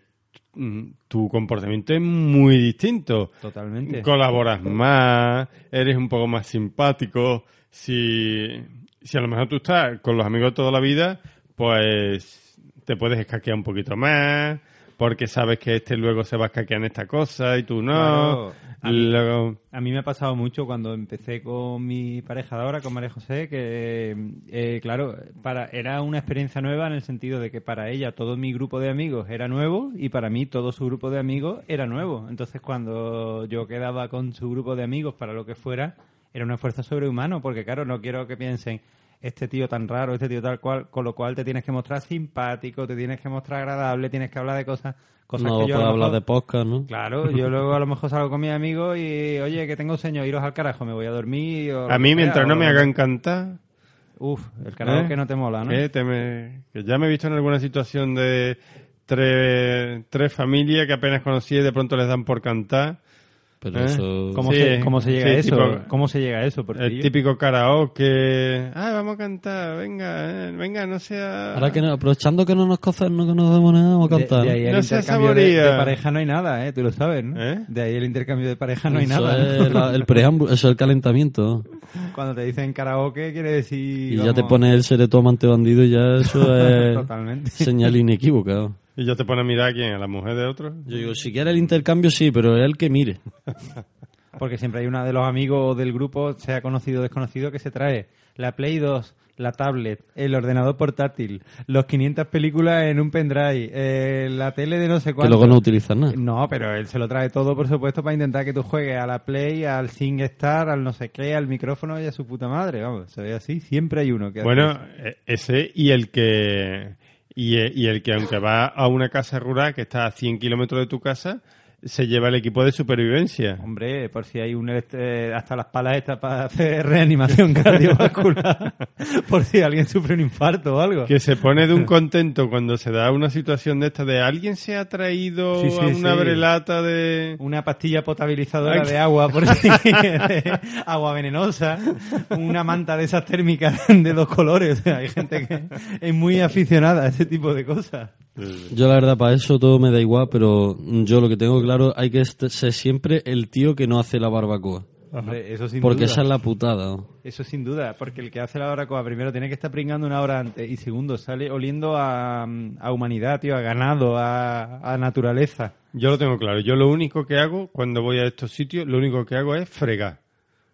tu comportamiento es muy distinto. Totalmente. Colaboras más, eres un poco más simpático. Si, si a lo mejor tú estás con los amigos de toda la vida, pues te puedes escaquear un poquito más, porque sabes que este luego se va a escaquear en esta cosa y tú no. Claro. A mí- Luego- A mí me ha pasado mucho cuando empecé con mi pareja de ahora, con María José, que, eh, claro, para, era una experiencia nueva en el sentido de que para ella todo mi grupo de amigos era nuevo y para mí todo su grupo de amigos era nuevo. Entonces, cuando yo quedaba con su grupo de amigos para lo que fuera, era un esfuerzo sobrehumano, porque, claro, no quiero que piensen este tío tan raro, este tío tal cual, con lo cual te tienes que mostrar simpático, te tienes que mostrar agradable, tienes que hablar de cosas, cosas no que yo a puedo lo hablar mejor- de podcast, ¿no? Claro, yo <laughs> luego a lo mejor salgo con mis amigos y, oye, que tengo sueño, iros al carajo, me voy a dormir. o a que mí, sea, mientras o no me que- hagan cantar. Uf, el karaoke ¿eh? no te mola, ¿no? Eh, te me- que ya me he visto en alguna situación de tres, tres familias que apenas conocí y de pronto les dan por cantar. Pero ¿eh? eso... ¿Cómo, Sí, se, ¿Cómo se llega sí, a eso? tipo- ¿Cómo se llega a eso? Porque El yo- típico karaoke. Ah, vamos a cantar, venga, eh, venga, no sea. Ahora que no, aprovechando que no nos cocen, no que nos demos nada, vamos a cantar. de ahí el No sea intercambio de, saboría. de pareja no hay nada, ¿eh? Tú lo sabes, ¿no? ¿Eh? De ahí el intercambio de pareja no hay Eso nada. es la- el preámbulo, eso es el calentamiento. Cuando te dicen karaoke quiere decir... Y ya te pones el seré tu amante bandido y ya eso es <laughs> Totalmente. señal inequívoca. Y yo te pone a mirar a quién, a la mujer de otro. Yo digo, si quiere el intercambio sí, pero es el que mire. <laughs> Porque siempre hay uno de los amigos del grupo, sea conocido o desconocido, que se trae la Play 2, la tablet, el ordenador portátil, los 500 películas en un pendrive, eh, la tele de no sé Que cuánto. luego no utilizas nada. No, pero él se lo trae todo, por supuesto, para intentar que tú juegues a la Play, al SingStar, al no sé qué, al micrófono y a su puta madre. Vamos, se ve así. Siempre hay uno que hace Bueno, eso. eh, ese y el que. Y, eh, y el que, aunque va a una casa rural que está a 100 kilómetros de tu casa, se lleva el equipo de supervivencia. Hombre, por si hay un este, hasta las palas estas para hacer <laughs> reanimación cardiovascular, <laughs> por si alguien sufre un infarto o algo. Que se pone de un <laughs> contento cuando se da una situación de esta de alguien se ha traído Sí, sí, a una sí. brelata de... Una pastilla potabilizadora Ay. de agua, por si agua venenosa, una manta de esas térmicas de dos colores. Hay gente que es muy aficionada a ese tipo de cosas. Yo la verdad para eso todo me da igual, pero yo lo que tengo claro hay que ser siempre el tío que no hace la barbacoa. Hombre, eso sin Porque duda. esa es la putada. ¿no? Eso sin duda, porque el que hace la barbacoa primero tiene que estar pringando una hora antes y segundo sale oliendo a, a humanidad, tío, a ganado, a, a naturaleza. Yo lo tengo claro. Yo lo único que hago cuando voy a estos sitios, lo único que hago es fregar.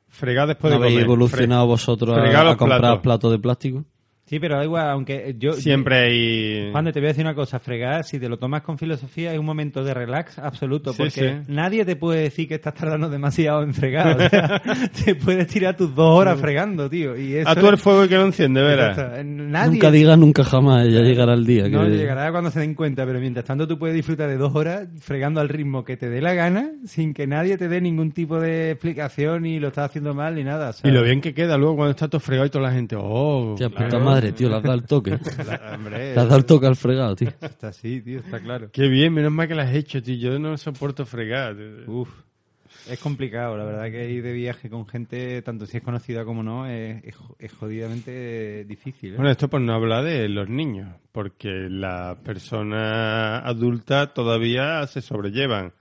Fregar después ¿No de habéis comer. evolucionado Fre- vosotros a, a comprar platos. platos de plástico? Sí, pero da igual, aunque yo... Siempre hay... Juan, te voy a decir una cosa, fregar, si te lo tomas con filosofía, es un momento de relax absoluto, Sí, porque sí. nadie te puede decir que estás tardando demasiado en fregar. O sea, <laughs> te puedes tirar tus dos horas fregando, tío. Y eso A tú el fuego y que lo enciende, verás. Exacto. Nadie Nunca digas nunca jamás, ya llegará el día. No que- llegará cuando se den cuenta, pero mientras tanto tú puedes disfrutar de dos horas fregando al ritmo que te dé la gana, sin que nadie te dé ningún tipo de explicación y lo estás haciendo mal ni nada. Y lo bien que queda luego cuando está todo fregado y toda la gente, oh... Tía, puta claro. Madre, tío, le has dado el toque. <laughs> la- hombre, Le has dado el toque al fregado, tío. está así, tío, está claro. Qué bien, menos mal que las has hecho, tío. Yo no soporto fregar. Uf, es complicado, la verdad que ir de viaje con gente, tanto si es conocida como no, es, es, es jodidamente difícil. ¿eh? Bueno, esto por no hablar de los niños, porque las personas adultas todavía se sobrellevan,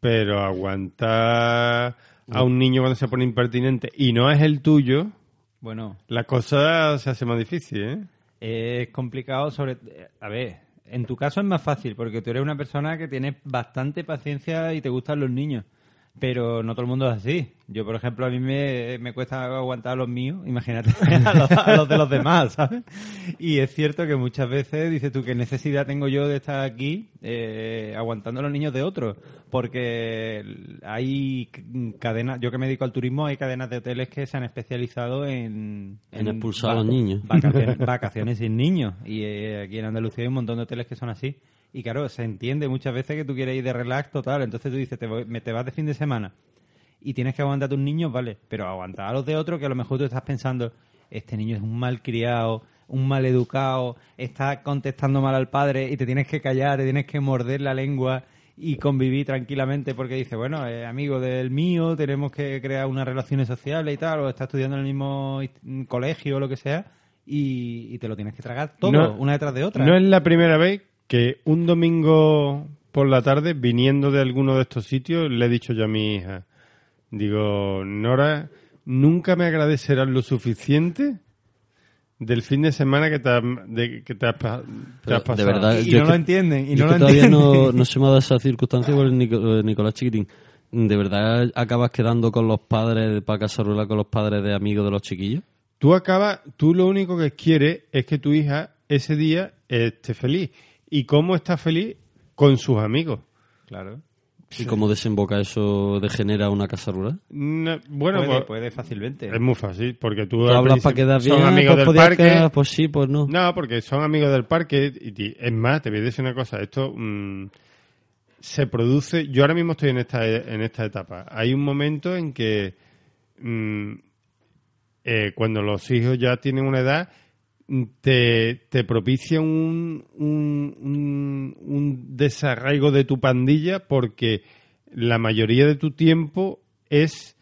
pero aguantar a un niño cuando se pone impertinente y no es el tuyo, Bueno, la cosa se hace más difícil, ¿eh? es complicado sobre... A ver, en tu caso es más fácil, porque tú eres una persona que tienes bastante paciencia y te gustan los niños. Pero no todo el mundo es así. Yo, por ejemplo, a mí me, me cuesta aguantar a los míos, imagínate <laughs> a los, a los de los demás, ¿sabes? Y es cierto que muchas veces dices tú, ¿qué necesidad tengo yo de estar aquí eh, aguantando a los niños de otros? Porque hay cadenas, yo que me dedico al turismo, hay cadenas de hoteles que se han especializado en... En expulsar a los niños. Vacaciones, <laughs> vacaciones sin niños. Y eh, aquí en Andalucía hay un montón de hoteles que son así. Y claro, se entiende muchas veces que tú quieres ir de relax total. Entonces tú dices, te, voy- me, te vas de fin de semana y tienes que aguantar a tus niños, vale. Pero aguantar a los de otros que a lo mejor tú estás pensando, este niño es un mal criado, un mal educado, está contestando mal al padre y te tienes que callar, te tienes que morder la lengua y convivir tranquilamente porque dice, bueno, es amigo del mío, tenemos que crear unas relaciones sociales y tal, o está estudiando en el mismo colegio o lo que sea, y, y te lo tienes que tragar todo, No- una detrás de otra. No es la primera vez que un domingo por la tarde, viniendo de alguno de estos sitios, le he dicho yo a mi hija, digo, Nora, nunca me agradecerás lo suficiente del fin de semana que te has, de, que te has, te has de pasado. verdad, Y no es lo que- entienden, y no lo que todavía no, entienden. no se me ha dado esa circunstancia por el Nico- eh, Nicolás Chiquitín. ¿De verdad acabas quedando con los padres para casaruela con los padres de amigos de los chiquillos? Tú acabas, tú lo único que quieres es que tu hija ese día esté feliz. ¿Y cómo está feliz? Con sus amigos. Claro. ¿Y cómo desemboca eso, degenera una casaruela? No, bueno, puede, pues, puede fácilmente. es muy fácil, porque tú, hablas para quedar bien, son amigos pues del parque. quedar, pues sí, pues no. No, porque son amigos del parque. Y, es más, te voy a decir una cosa. Esto mm, se produce. Yo ahora mismo estoy en esta, en esta etapa. Hay un momento en que mm, eh, cuando los hijos ya tienen una edad, te, te propicia un, un, un, un desarraigo de tu pandilla porque la mayoría de tu tiempo es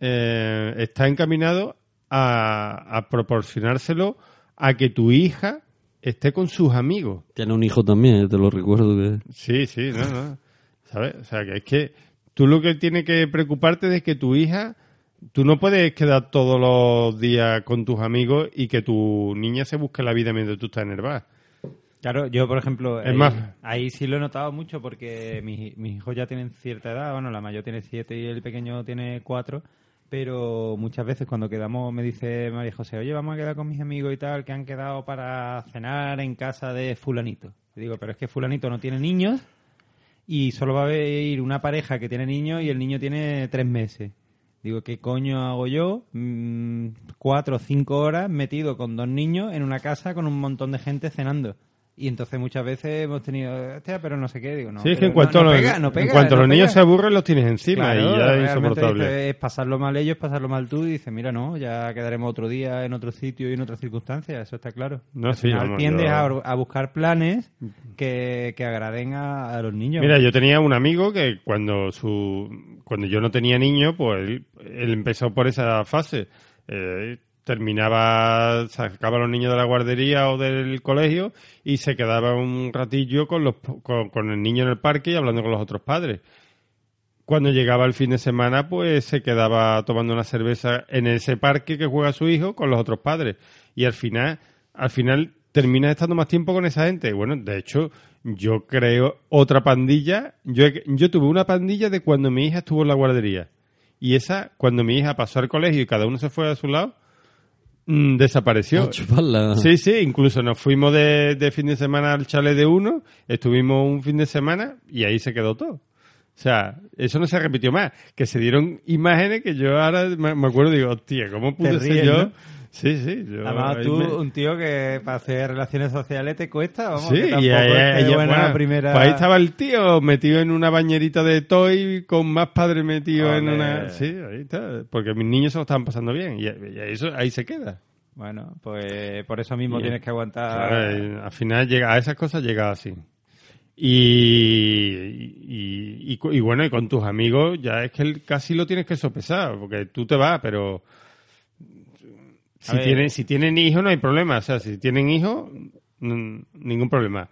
eh, está encaminado a, a proporcionárselo a que tu hija esté con sus amigos. Tiene un hijo también, eh, te lo recuerdo que... Sí, sí, no, no. ¿Sabes? O sea, que es que tú lo que tienes que preocuparte es que tu hija, tú no puedes quedar todos los días con tus amigos y que tu niña se busque la vida mientras tú estás en el bar. Claro, yo por ejemplo, Es ahí, más- ahí sí lo he notado mucho porque mis, mis hijos ya tienen cierta edad, bueno, la mayor tiene siete y el pequeño tiene cuatro, pero muchas veces cuando quedamos me dice María José, oye, vamos a quedar con mis amigos y tal, que han quedado para cenar en casa de fulanito. Y digo, pero es que fulanito no tiene niños y solo va a ir una pareja que tiene niños y el niño tiene tres meses. Digo, ¿qué coño hago yo? Mm, cuatro o cinco horas metido con dos niños en una casa con un montón de gente cenando. Y entonces muchas veces hemos tenido, hostia, pero no sé qué, digo, no. sí, es que en cuanto, no, no los, pega, no en cuanto los niños se aburren, los tienes encima Claro, y ya es insoportable. dice, es pasarlo mal ellos, pasarlo mal tú, y dices, mira, no, ya quedaremos otro día en otro sitio y en otras circunstancias, eso está claro. No, Al sí, final vamos, tiendes yo- a, a buscar planes que, que agraden a, a los niños. Mira, yo tenía un amigo que cuando su cuando yo no tenía niño, pues él, él empezó por esa fase. Eh, terminaba, sacaba a los niños de la guardería o del colegio y se quedaba un ratillo con, los, con, con el niño en el parque y hablando con los otros padres. Cuando llegaba el fin de semana, pues se quedaba tomando una cerveza en ese parque que juega su hijo con los otros padres. Y al final, al final terminas estando más tiempo con esa gente. Bueno, de hecho, yo creo otra pandilla. Yo, yo tuve una pandilla de cuando mi hija estuvo en la guardería. Y esa, cuando mi hija pasó al colegio y cada uno se fue a su lado, desapareció. A chuparla. Sí, sí, incluso nos fuimos de, de fin de semana al chalet de uno, estuvimos un fin de semana y ahí se quedó todo. O sea, eso no se repitió más. Que se dieron imágenes que yo ahora me, acuerdo y digo, hostia, ¿cómo pude ser yo? ¿no? Sí, sí. Yo, Además, tú, me- un tío que para hacer relaciones sociales te cuesta, vamos, Sí, que y tampoco ahí, es buena bueno, primera... pues ahí estaba el tío metido en una bañerita de toy con más padres metidos en una... Sí, ahí está. Porque mis niños se lo estaban pasando bien y, y eso ahí se queda. Bueno, pues por eso mismo Y- tienes que aguantar... Claro, y al final llega a esas cosas llega así. Y, y, y y bueno, y con tus amigos ya es que casi lo tienes que sopesar, porque tú te vas, pero si tienen, si tienen hijos no hay problema, o sea, si tienen hijos, ningún problema.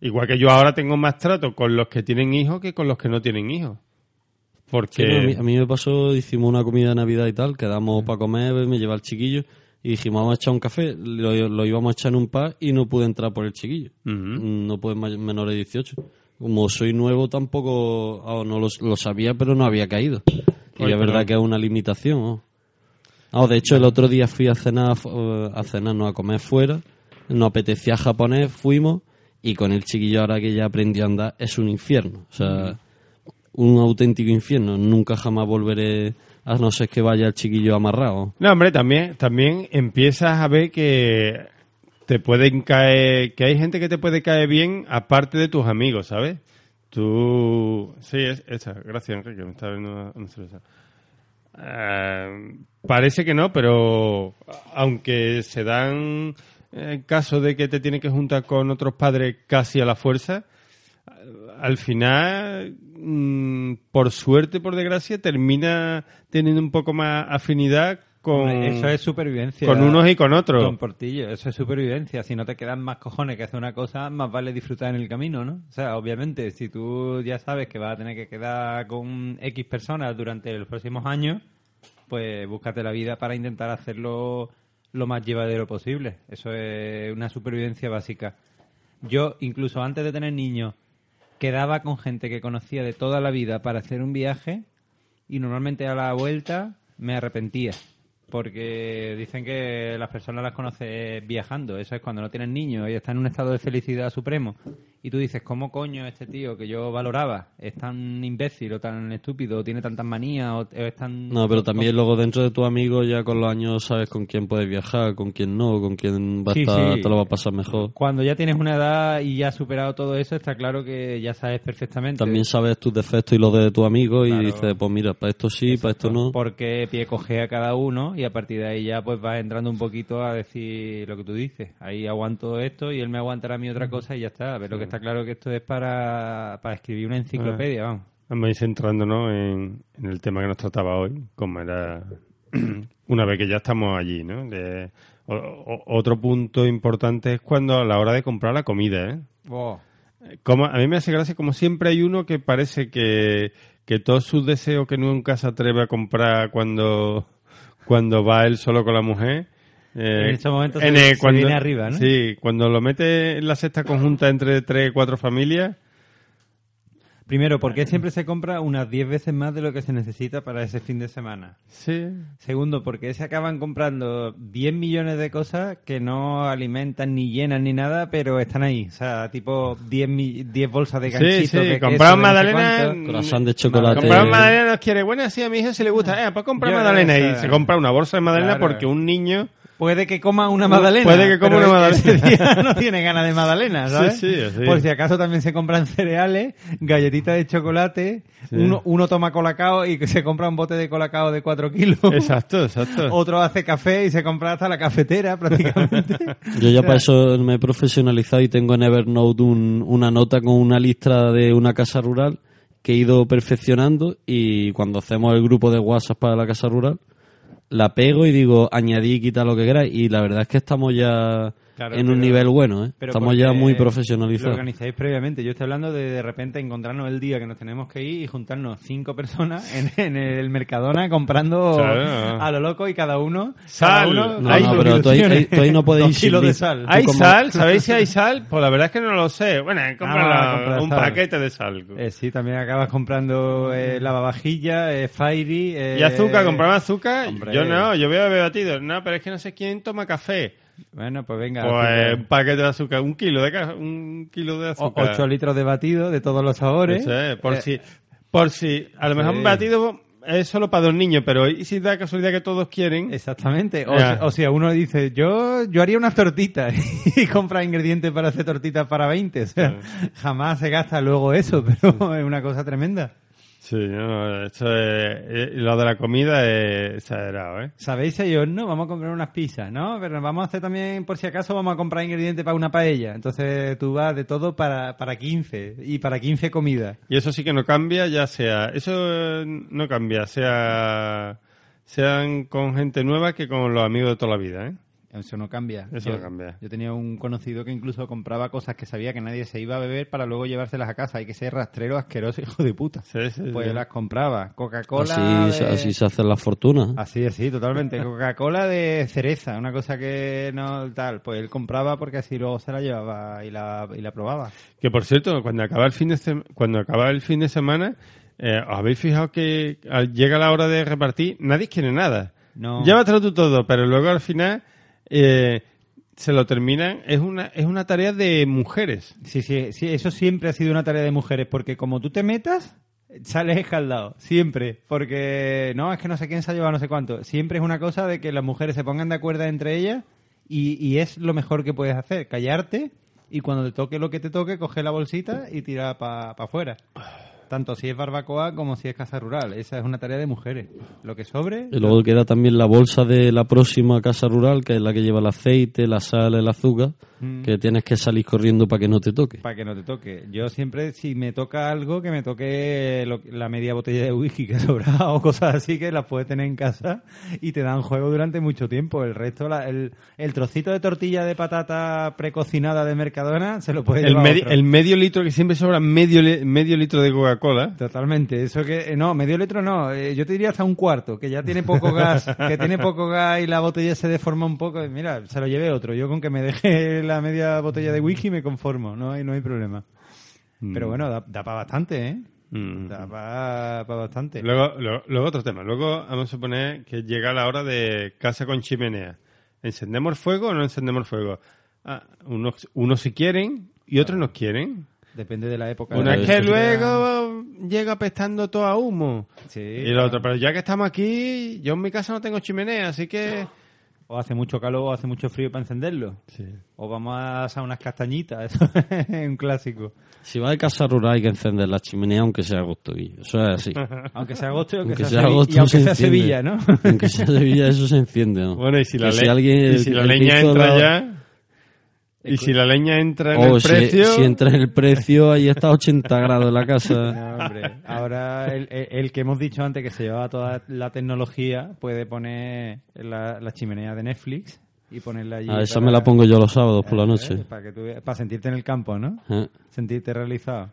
Igual que yo ahora tengo más trato con los que tienen hijos que con los que no tienen hijos. Porque Sí, no, a, mí, a mí me pasó, hicimos una comida de Navidad y tal, quedamos para comer, me lleva el chiquillo y dijimos, vamos a echar un café, lo, lo íbamos a echar en un par y no pude entrar por el chiquillo. No pude may- menor de 18. Como soy nuevo tampoco, ah, no lo, lo sabía, pero no había caído. Y Ay, es verdad que es una limitación. Ah, de hecho, el otro día fui a cenar, eh, a cenar, no a comer fuera, nos apetecía japonés, fuimos y con el chiquillo ahora que ya aprendió a andar es un infierno. O sea, un auténtico infierno. Nunca jamás volveré a no ser que vaya el chiquillo amarrado. No, hombre, también, también empiezas a ver que te pueden caer, que hay gente que te puede caer bien aparte de tus amigos, ¿sabes? Tú, sí, es esa. Gracias, Enrique, me está viendo una, una. Eh, parece que no, pero aunque se dan eh, casos de que te tienes que juntar con otros padres casi a la fuerza, al final, mm, por suerte, por desgracia, termina teniendo un poco más afinidad con, Eso es supervivencia. con unos y con otros. Don Portillo, eso es supervivencia. Si no te quedan más cojones que hacer una cosa, más vale disfrutar en el camino, ¿no? O sea, obviamente, si tú ya sabes que vas a tener que quedar con X personas durante los próximos años, pues búscate la vida para intentar hacerlo lo más llevadero posible. Eso es una supervivencia básica. Yo, incluso antes de tener niños, quedaba con gente que conocía de toda la vida para hacer un viaje y normalmente a la vuelta me arrepentía. Porque dicen que las personas las conoces viajando. Eso es cuando no tienen niños y están en un estado de felicidad supremo. Y tú dices, ¿cómo coño este tío que yo valoraba es tan imbécil o tan estúpido o tiene tantas manías o es tan... No, pero también luego dentro de tus amigos ya con los años sabes con quién puedes viajar, con quién no, con quién va a Sí, estar, sí. te lo va a pasar mejor. Cuando ya tienes una edad y ya has superado todo eso, está claro que ya sabes perfectamente. También sabes tus defectos y los de tus amigos Claro. y dices, pues mira, para esto sí, para esto no. por qué pie cogea cada uno y a partir de ahí ya pues vas entrando un poquito a decir lo que tú dices. Ahí aguanto esto y él me aguantará a mí otra cosa y ya está. Pero que está claro que esto es para, para escribir una enciclopedia, vamos. Vamos a ir centrándonos en, en el tema que nos trataba hoy, como era <clears throat> una vez que ya estamos allí, ¿no? De- o- o- otro punto importante es cuando a la hora de comprar la comida, ¿eh? Oh, Como, a mí me hace gracia, como siempre hay uno que parece que, que todos sus deseos que nunca se atreve a comprar cuando, cuando va él solo con la mujer. Eh, En estos momentos en se- el- se viene arriba, ¿no? Sí, cuando lo mete en la cesta conjunta entre tres cuatro familias. Primero, porque siempre se compra unas 10 veces más de lo que se necesita para ese fin de semana. Sí. Segundo, porque se acaban comprando 10 millones de cosas que no alimentan ni llenan ni nada, pero están ahí. O sea, tipo 10, mi- 10 bolsas de Sí, ganchitos sí, de queso, compraron de no sé magdalena. Croissant de chocolate. Comprar magdalena nos quiere. Bueno, sí, a mi hija se le gusta. Eh, pues comprar magdalena. Y se compra una bolsa de magdalena Claro. porque un niño... Puede que coma una magdalena. Puede que coma una magdalena. ese día <laughs> no tiene ganas de magdalena, ¿sabes? Sí, sí, sí. Por si acaso también se compran cereales, galletitas de chocolate, Sí. uno, uno toma colacao y que se compra un bote de colacao de 4 kilos. Exacto, exacto. <laughs> Otro hace café y se compra hasta la cafetera <laughs> prácticamente. Yo ya para eso me he profesionalizado y tengo en Evernote un- una nota con una lista de una casa rural que he ido perfeccionando y cuando hacemos el grupo de WhatsApp para la casa rural, la pego y digo añadir y quitar lo que queráis. Y la verdad es que estamos ya Claro, en un nivel bueno, ¿eh? pero estamos ya muy Lo profesionalizados. organizáis previamente. Yo estoy hablando de de repente encontrarnos el día que nos tenemos que ir y juntarnos cinco personas en, <laughs> en el Mercadona comprando Claro. a lo loco y cada uno. Sal. cada uno No, con no, pero tú ahí- ahí- tú ahí no <laughs> podéis kilos de sal. ¿Hay como- sal? ¿Sabéis si hay sal? Pues la verdad es que no lo sé. Bueno, compra Vamos a la- comprar un sal. paquete de sal. Eh, sí, también acabas comprando eh, lavavajilla, eh, Fairy... eh, ¿Y azúcar? ¿Compraba azúcar? hombre. Yo no, yo voy a beber batido. No, pero es que no sé quién toma café. Bueno, pues venga. Pues un paquete de azúcar, un kilo de, un kilo de O- azúcar. ocho litros de batido de todos los sabores. Por Eh, si, por si, a lo mejor sí. un batido es solo para dos niños, pero ¿y si da casualidad que todos quieren? Exactamente. O, si- o sea, uno dice, yo, yo haría unas tortitas <laughs> y compra ingredientes para hacer tortitas para 20. O sea, jamás se gasta luego eso, <laughs> pero es una cosa tremenda. Sí, no, esto es, eh, lo de la comida es exagerado, ¿eh? ¿Sabéis si no? Vamos a comprar unas pizzas, ¿no? Pero vamos a hacer también, por si acaso, vamos a comprar ingredientes para una paella. Entonces tú vas de todo para, para 15 y para 15 comidas. Y eso sí que no cambia, ya sea, eso eh, no cambia, sea, sean con gente nueva que con los amigos de toda la vida, ¿eh? Eso no cambia. Eso yo, no cambia. Yo tenía un conocido que incluso compraba cosas que sabía que nadie se iba a beber para luego llevárselas a casa. Hay que ser rastrero asqueroso, hijo de puta. Sí, sí, Pues sí. las compraba. Coca-Cola. Así, de- así se hacen las fortunas. Así, así, totalmente. <laughs> Coca-Cola de cereza, una cosa que no tal. Pues él compraba porque así luego se la llevaba y la, y la probaba. Que por cierto, cuando acaba el fin de, sem- cuando acaba el fin de semana, eh, ¿os habéis fijado que al- llega la hora de repartir, nadie quiere nada? No. Llévatelo tú todo, pero luego al final eh, se lo terminan. Es una, es una tarea de mujeres. Sí, sí, sí, eso siempre ha sido una tarea de mujeres, porque como tú te metas, sales escaldado, siempre, porque no, es que no sé quién se ha llevado no sé cuánto, siempre es una cosa de que las mujeres se pongan de acuerdo entre ellas y, y es lo mejor que puedes hacer, callarte y cuando te toque lo que te toque, coger la bolsita y tirar para afuera. Tanto si es barbacoa como si es casa rural. Esa es una tarea de mujeres. Lo que sobre, Y luego queda también la bolsa de la próxima casa rural, que es la que lleva el aceite, la sal, el azúcar, Mm. que tienes que salir corriendo para que no te toque. para que no te toque. Yo siempre, si me toca algo, que me toque lo- la media botella de whisky que sobra o cosas así que las puedes tener en casa y te dan juego durante mucho tiempo. El resto, la- el, el trocito de tortilla de patata precocinada de Mercadona, se lo puede El, llevar medi- otro. el medio litro que siempre sobra, medio, medio litro de Coca-Cola. Coca-Cola. Totalmente, eso que eh, no, medio litro no, eh, yo te diría hasta un cuarto, que ya tiene poco <laughs> gas, que tiene poco gas y la botella se deforma un poco. Mira, se lo lleve otro. Yo con que me deje <laughs> la media botella de whisky me conformo, no hay no hay problema. Pero bueno, da, para bastante, ¿eh? Mm. Da para bastante. Luego, luego, luego otro tema. Luego vamos a suponer que llega la hora de casa con chimenea. ¿Encendemos fuego o no encendemos fuego? Ah, unos, unos si quieren y otros no quieren. Depende de la época. Una es que luego llega apestando todo a humo. Sí, Y la otra, pero ya que estamos aquí, yo en mi casa no tengo chimenea, así que... O hace mucho calor o hace mucho frío para encenderlo. Sí. O vamos a asar unas castañitas, <laughs> eso es un clásico. Si vas de casa rural hay que encender la chimenea aunque sea agosto. Guillo. Eso es así. <laughs> Aunque sea agosto y aunque, Aunque sea, sea agosto y aunque se sea. Sevilla, ¿no? Aunque sea Sevilla eso se enciende, ¿no? Bueno, y si la, Que le- alguien- y si el- la el que leña entra la- ya... Y si la leña entra en O el si, precio... si entra en el precio, ahí está a 80 grados la casa. <laughs> No, hombre. Ahora el, el- el que hemos dicho antes que se llevaba toda la tecnología puede poner la, la chimenea de Netflix y ponerla allí. A esa para- me la pongo yo los sábados por la noche. Para, que tú para sentirte en el campo, ¿no? ¿Eh? Sentirte realizado.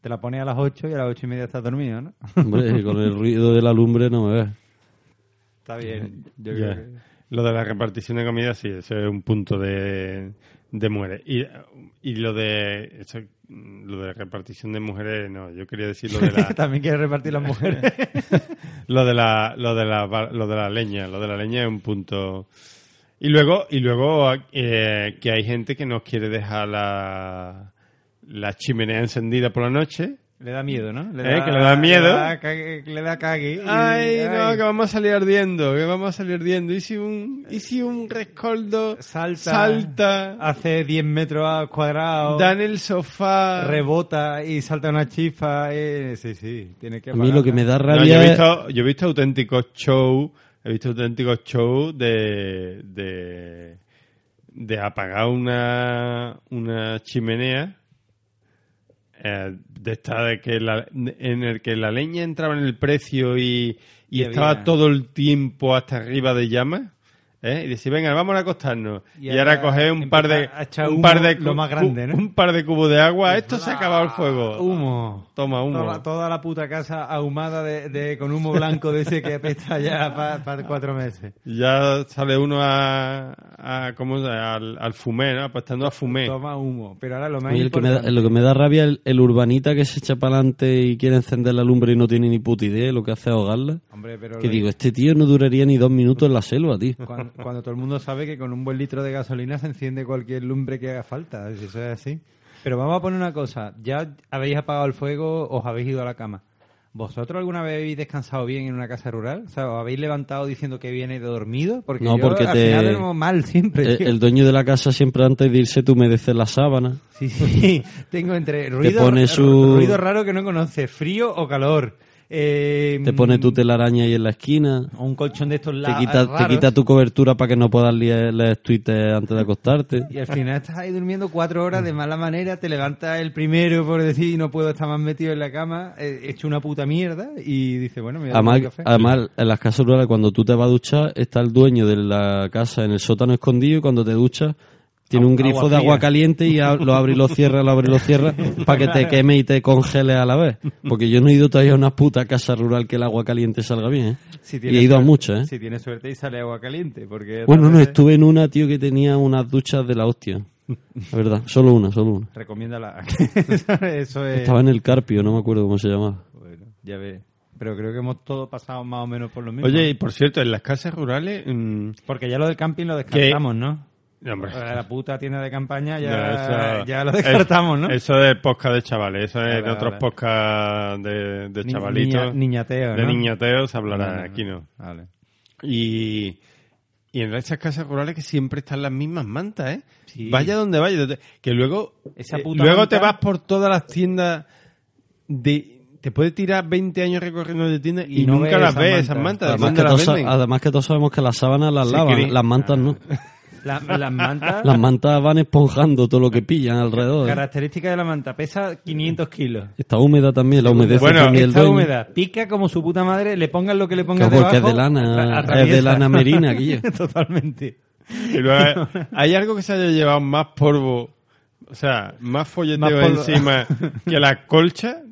Te la pones a las 8 y a las 8 y media estás dormido, ¿no? <laughs> Hombre, con el ruido de la lumbre no me ves. Está bien. Yo Ya. creo que... Lo de la repartición de comida, sí, eso es un punto de, de muere. Y, y lo de eso, lo de la repartición de mujeres, no, yo quería decir lo de la, <laughs> También quiere repartir las mujeres. <laughs> lo de la, lo de la, lo de la leña, lo de la leña es un punto. Y luego, y luego eh, que hay gente que no quiere dejar la, la chimenea encendida por la noche. Le da miedo, ¿no? Eh, que le da miedo. Le da cague. le da cague y- Ay, no, que vamos a salir ardiendo, que vamos a salir ardiendo. Y si un, y si un rescoldo Salta. salta Hace 10 metros cuadrados. da en el sofá. rebota y salta una chifa. eh, sí, sí, tiene que A mí lo que me da No, rabia yo, he visto, yo he visto auténticos shows, he visto auténticos shows de, de, de apagar una, una chimenea eh, de esta de que la, en el que la leña entraba en el precio y, y Y estaba había- todo el tiempo hasta arriba de llamas. ¿Eh? Y decir, venga, vamos a acostarnos. Y Y, ahora coger un par de, un humo par de, lo más grande, un par de cubos de agua. Esto se ha acabado el fuego. Humo. Toma humo. Toda, toda la puta casa ahumada de, de- con humo blanco de ese que apesta ya para cuatro meses. Ya sale uno a, a ¿cómo se llama? al, al fumé, ¿no? Apostando a fumé. Toma humo. Pero ahora lo más mí el que me da- importante... lo que me da rabia es el, el urbanita que se echa para adelante y quiere encender la lumbre y no tiene ni puta idea, lo que hace es ahogarla. Hombre, pero Que lo- digo, este tío no duraría ni dos minutos en la selva, tío. Cuando, cuando todo el mundo sabe que con un buen litro de gasolina se enciende cualquier lumbre que haga falta, si eso es así. Pero vamos a poner una cosa, ya habéis apagado el fuego, os habéis ido a la cama. ¿Vosotros alguna vez habéis descansado bien en una casa rural? O sea, ¿os habéis levantado diciendo que viene de dormido? Porque No, yo porque al te- final duermo mal siempre, El, dueño de la casa siempre antes de irse humedece la sábana. Sí, sí. <laughs> Tengo entre ruido, pone su- ruido raro que no conoce, frío o calor. Eh, Te pone tu telaraña ahí en la esquina. o un colchón de estos Te la- quita, te quita tu cobertura para que no puedas leer, leer Twitter antes de acostarte. Y al final estás ahí durmiendo cuatro horas de mala manera, te levantas el primero por decir no puedo estar más metido en la cama, eh, hecho una puta mierda y dices, bueno, me voy a Además, café. además, en las casas rurales, cuando tú te vas a duchar, está el dueño de la casa en el sótano escondido y cuando te duchas, tiene un Agua grifo de agua caliente y lo abre y lo cierra, lo abre y lo cierra, <laughs> para que te queme y te congele a la vez. Porque yo no he ido todavía a una puta casa rural que el agua caliente salga bien, ¿eh? Si y he ido a muchas, ¿eh? Si tienes suerte y sale agua caliente, porque... Bueno, no, estuve en una, tío, que tenía unas duchas de la hostia. La verdad, solo una, solo una. Recomiéndala. <laughs> Eso es... Estaba en el Carpio, no me acuerdo cómo se llamaba. Bueno, ya ves. Pero creo que hemos todos pasado más o menos por lo mismo. Oye, y por cierto, en las casas rurales... mm, Porque ya lo del camping lo descartamos, no, hombre. La puta tienda de campaña ya, No, eso- ya lo descartamos, ¿no? Eso de podcast de chavales, eso es Vale, de otros vale. podcast de, de Ni- chavalitos. niña- niñateo, De ¿no? niñateos se hablará, No, no, no. aquí no. Vale. Y, y en esas casas rurales que siempre están las mismas mantas, ¿eh? Sí. Vaya donde vaya. Que luego, Esa eh, puta luego manta- te vas por todas las tiendas de... Te puedes tirar 20 años recorriendo de tiendas y, Y no nunca ves las esas ves, mantas. esas mantas. Además que, ¿Dónde las todos, sa- venden? además que todos sabemos que las sábanas las Sí, lavan, las mantas no. <laughs> La- las mantas... <laughs> Las mantas van esponjando todo lo que pillan alrededor. ¿eh? Característica de la manta, pesa 500 kilos. Está húmeda también, la humedece Bueno, también el Está húmeda, pica como su puta madre, le pongan lo que le pongan Claro, porque es debajo. de lana, es de lana merina, aquello. <laughs> Totalmente. Luego, <laughs> ¿Hay algo que se haya llevado más polvo, o sea, más folleteo Más polvo. encima que la colcha?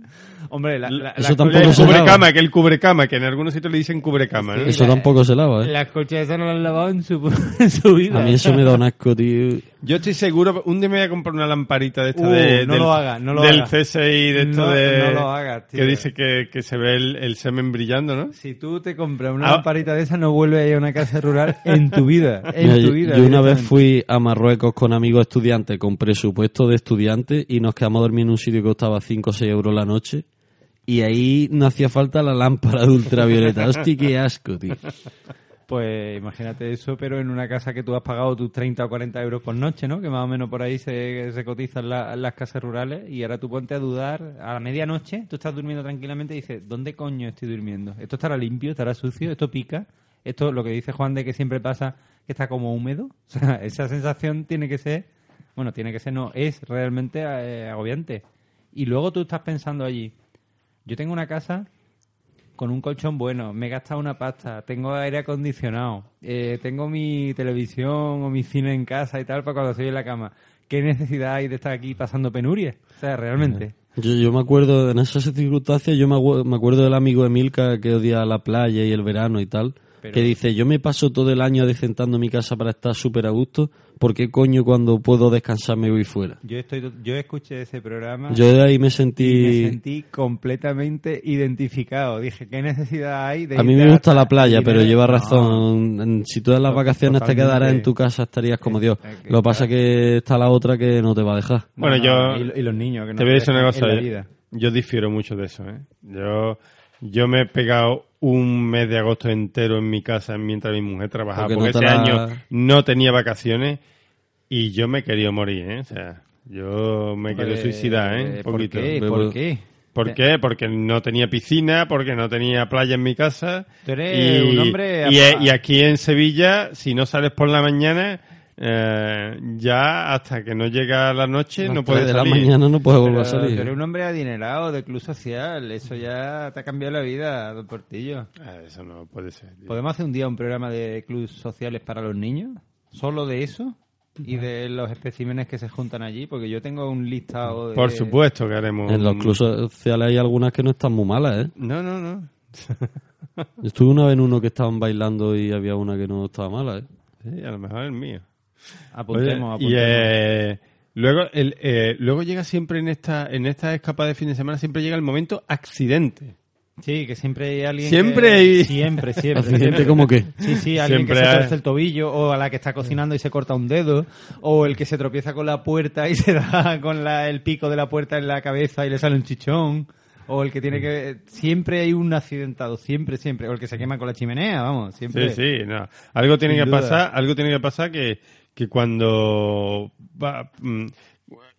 Hombre, la, la- Eso las tampoco se lava. cubrecama, que el cubrecama, que en algunos sitios le dicen cubrecama, ¿no? Sí, Eso la- tampoco se lava, ¿eh? Las colchas esas no las han lavado en su, <laughs> en su vida. A mí eso me da un asco, tío. Yo estoy seguro, un día me voy a comprar una lamparita de esta Uh, de, no del, lo hagas, no lo del hagas. CSI, de esto No- de... no lo hagas, tío. Que dice que, que se ve el, el semen brillando, ¿no? Si tú te compras una Ah. lamparita de esa, no vuelves a ir a una casa rural en tu vida. <laughs> En Mira, tu yo- vida. yo una vez fui a Marruecos con amigos estudiantes con presupuesto de estudiante y nos quedamos a dormir en un sitio que costaba 5 o 6 euros la noche y ahí no hacía falta la lámpara de ultravioleta. <laughs> Hostia, qué asco, tío. Pues imagínate eso, pero en una casa que tú has pagado tus 30 o 40 euros por noche, ¿no? Que más o menos por ahí se, cotizan la- las casas rurales y ahora tú ponte a dudar a la medianoche, tú estás durmiendo tranquilamente y dices, ¿dónde coño estoy durmiendo? ¿Esto estará limpio? ¿Estará sucio? ¿Esto pica? Esto, lo que dice Juan de que siempre pasa, que está como húmedo. <laughs> O sea, esa sensación tiene que ser, bueno, tiene que ser, no, es realmente eh, agobiante. Y luego tú estás pensando allí, yo tengo una casa con un colchón bueno, me he gastado una pasta, tengo aire acondicionado, eh, tengo mi televisión o mi cine en casa y tal para cuando estoy en la cama. ¿Qué necesidad hay de estar aquí pasando penurias? O sea, realmente. Yo, yo me acuerdo, en esas circunstancias, yo me, me acuerdo del amigo Emilka que odia la playa y el verano y tal, Pero- que dice, yo me paso todo el año decentando mi casa para estar súper a gusto, ¿por qué coño cuando puedo descansar me voy fuera? Yo estoy, yo escuché ese programa Yo de ahí me y sentí... me sentí completamente identificado. Dije, ¿qué necesidad hay de A mí me gusta la playa, pero lleva No. razón. Si tú en las To- vacaciones te quedaras en tu casa, estarías como Dios. Lo que pasa es que está la otra que no te va a dejar. No, Bueno, no, yo- Y, y los niños, que no Te voy a decir una en cosa, la yo, vida. yo difiero mucho de eso, ¿eh? Yo, yo me he pegado un mes de agosto entero en mi casa mientras mi mujer trabajaba, Porque porque, no te ese la- año no tenía vacaciones y yo me quería morir, ¿eh? O sea, yo me quería Pues, suicidar, ¿eh? Un ¿Por poquito. qué? ¿Por qué? ¿Por qué? Porque no tenía piscina, porque no tenía playa en mi casa. Tú eres un hombre y aquí en Sevilla, si no sales por la mañana, eh, ya hasta que no llega la noche Las no tres puedes de la mañana no puedes volver a Pero salir. Tú eres un hombre adinerado de club social. Eso ya te ha cambiado la vida, don Portillo. Ah, Eso no puede ser. tío. ¿Podemos hacer un día un programa de clubes sociales para los niños? ¿Solo de eso? ¿Y de los especímenes que se juntan allí? Porque yo tengo un listado de... Por supuesto que haremos. En los clubes sociales hay algunas que no están muy malas, ¿eh? No, no, no. <laughs> Estuve una vez en uno que estaban bailando y había una que no estaba mala, ¿eh? Sí, a lo mejor el mío. Apuntemos, y apuntemos. eh, luego, el, eh, luego llega siempre en esta, en esta escapada de fin de semana, siempre llega el momento accidente. Sí, que siempre hay alguien Siempre que- hay- Siempre, siempre. Accidente siempre. como que... Sí, sí, alguien Siempre que se hay- torce el tobillo, o a la que está cocinando y se corta un dedo, o el que se tropieza con la puerta y se da con la- el pico de la puerta en la cabeza y le sale un chichón, o el que tiene que... Siempre hay un accidentado, siempre, siempre, o el que se quema con la chimenea, vamos, siempre. Sí, sí, no. Algo tiene Sin que duda. pasar, algo tiene que pasar que, que cuando va, mm,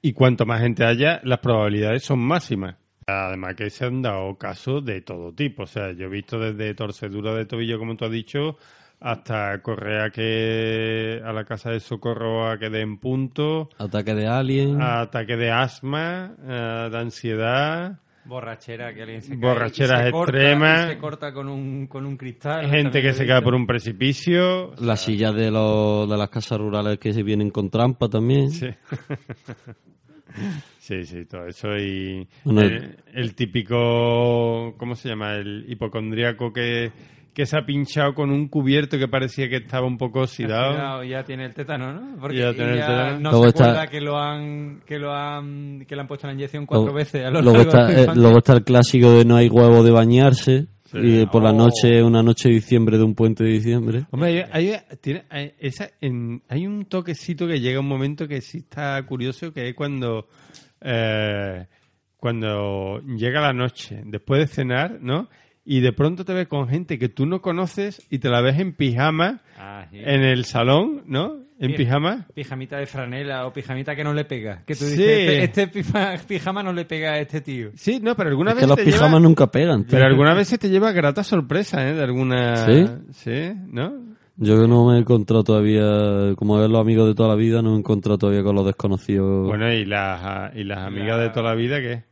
y cuanto más gente haya, las probabilidades son máximas. Además que se han dado casos de todo tipo. O sea, yo he visto desde torcedura de tobillo, como tú has dicho, hasta correa que a la casa de socorro a que dé en punto, Ataque de alien. ataque de asma, eh, de ansiedad, Borrachera, que alguien se cae Borracheras se corta, extremas. y se corta con un, con un cristal. gente que se cae por un precipicio. Las sillas de, los, de las casas rurales que se vienen con trampa también. Sí. <laughs> sí, sí, todo eso. Y Bueno, el, el típico, ¿cómo se llama? El hipocondríaco que, que se ha pinchado con un cubierto que parecía que estaba un poco oxidado. Ya tiene el tétano, ¿no? Porque Ya tiene el tétano. no Luego se está- acuerda que lo han que lo han que le han puesto la inyección cuatro Luego- veces a luego, está, eh, luego está el clásico de no hay huevo de bañarse. Sí. Y por la Oh. noche, una noche de diciembre de un puente de diciembre. Hombre, hay, hay- tiene- hay- esa- en- hay un toquecito que llega un momento que sí está curioso, que es cuando, eh, cuando llega la noche, después de cenar, ¿no? Y de pronto te ves con gente que tú no conoces y te la ves en pijama Ah, sí. en el salón, ¿no? En Pi- pijama. Pijamita de franela o pijamita que no le pega. Que tú Sí. dices, este, este pija- pijama no le pega a este tío. Sí, no, pero alguna Es vez que los te pijamas lleva- nunca pegan. tío. Pero alguna vez se te lleva grata sorpresa, ¿eh? De alguna... ¿Sí? Sí, ¿no? Yo no me he encontrado todavía, como ver los amigos de toda la vida, no me he encontrado todavía con los desconocidos. Bueno, y las, y las amigas de toda la vida, ¿qué?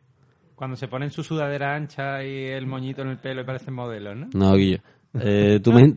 Cuando se ponen su sudadera ancha y el moñito en el pelo y parecen modelos, ¿no? No, Guillo. Eh, tu men-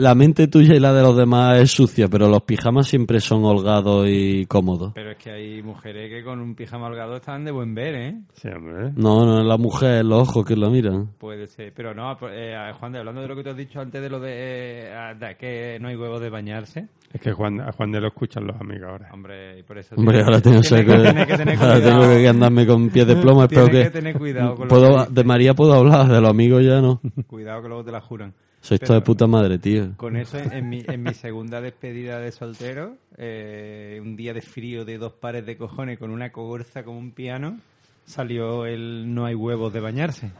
la mente tuya y la de los demás es sucia, pero los pijamas siempre son holgados y cómodos. Pero es que hay mujeres que con un pijama holgado están de buen ver, ¿eh? Sí, hombre. No, no es la mujer, los ojos que lo miran. Puede ser, pero no, eh, Juan, de, hablando de lo que te has dicho antes de lo de, eh, de que no hay huevos de bañarse, Es que Juan, a Juan de lo escuchan los amigos ahora. hombre, y por eso... Hombre, ahora tengo, tiene que, tiene que tener ahora cuidado. tengo que andarme con pies de plomo. Espero Tienes que, que tener cuidado con puedo, de María puedo hablar, de los amigos ya no. Cuidado que luego te la juran. Sois Pero- todos de puta madre, tío. Con eso, en mi, en mi segunda despedida de soltero, eh, un día de frío de dos pares de cojones con una cogorza como un piano, salió el no hay huevos de bañarse.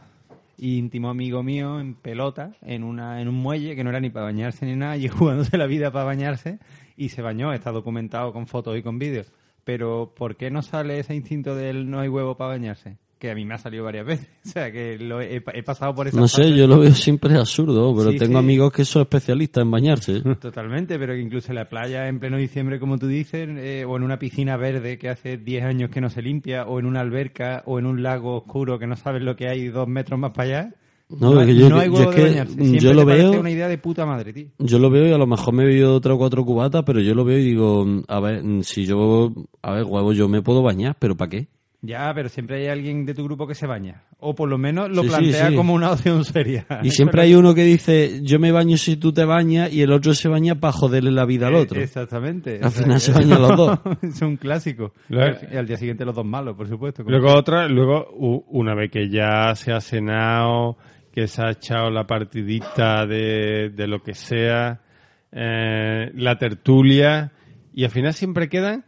Íntimo amigo mío en pelota, en, una, en un muelle que no era ni para bañarse ni nada, <laughs> y jugándose la vida para bañarse, y se bañó, está documentado con fotos y con vídeos. Pero, ¿por qué no sale ese instinto del no hay huevo para bañarse? Que a mí me ha salido varias veces. <laughs> O sea, que lo he, he pasado por esa No sé, yo lo veo siempre absurdo, pero Sí, tengo sí. amigos que son especialistas en bañarse. <laughs> Totalmente, pero que incluso en la playa en pleno diciembre, como tú dices, eh, o en una piscina verde que hace 10 años que no se limpia, o en una alberca, o en un lago oscuro que no sabes lo que hay dos metros más para allá. No, hay, que yo- no hay yo huevo es de bañarse. yo lo te veo- una idea de puta madre, tío. Yo lo veo y a lo mejor me he bebido otra o cuatro cubatas, pero yo lo veo y digo, a ver, si yo, a ver, huevo, yo me puedo bañar, pero ¿para qué? Ya, pero siempre hay alguien de tu grupo que se baña. O por lo menos lo Sí, plantea sí. como una opción seria. Y siempre hay uno que dice, yo me baño si tú te bañas, y el otro se baña para joderle la vida al Eh, otro. Exactamente. Al O sea, final se bañan los dos. <laughs> es un clásico. Y Luego- al, y al día siguiente los dos malos, por supuesto. Luego otra, luego una vez que ya se ha cenado, que se ha echado la partidita de, de lo que sea, eh, la tertulia, y al final siempre quedan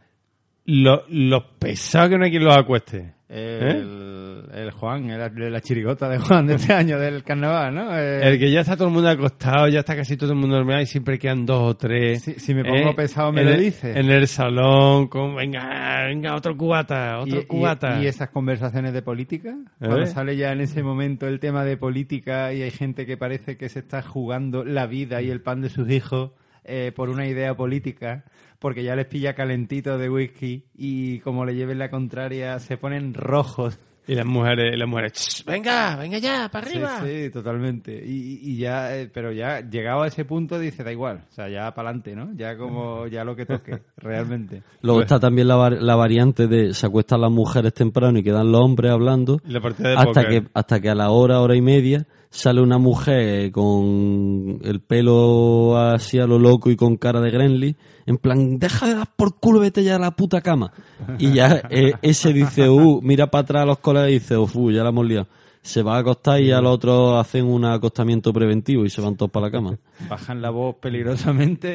lo- los pesados que no hay quien los acueste. ¿Eh? El, el Juan, el- la chirigota de Juan de este <laughs> año del carnaval, ¿no? Eh, El que ya está todo el mundo acostado, ya está casi todo el mundo dormido y siempre quedan dos o tres. Si- si me pongo pesado, me en lo el- dices. En el salón, con venga, venga, otro cubata, otro y, cubata. y- y esas conversaciones de política, cuando sale ya en ese momento el tema de política y hay gente que parece que se está jugando la vida y el pan de sus hijos eh, por una idea política, porque ya les pilla calentito de whisky y como le lleven la contraria se ponen rojos. Y las mujeres, las mujeres, "Ch, venga, venga ya, para arriba. Sí, sí, totalmente. Y, y ya, eh, pero ya llegado a ese punto dice, da igual, o sea, ya para adelante, ¿no? Ya como, ya lo que toque, <laughs> realmente. Luego está también la, la variante de se acuestan las mujeres temprano y quedan los hombres hablando, Y la partida de hasta que, hasta que a la hora, hora y media, sale una mujer con el pelo así a lo loco y con cara de Grenly, en plan, deja de dar por culo, vete ya a la puta cama. Y ya eh, ese dice, uh, mira para atrás a los colegas y dice, uf, ya la hemos liado. Se va a acostar y ya los otros hacen un acostamiento preventivo y se van todos para la cama. <laughs> Bajan la voz peligrosamente,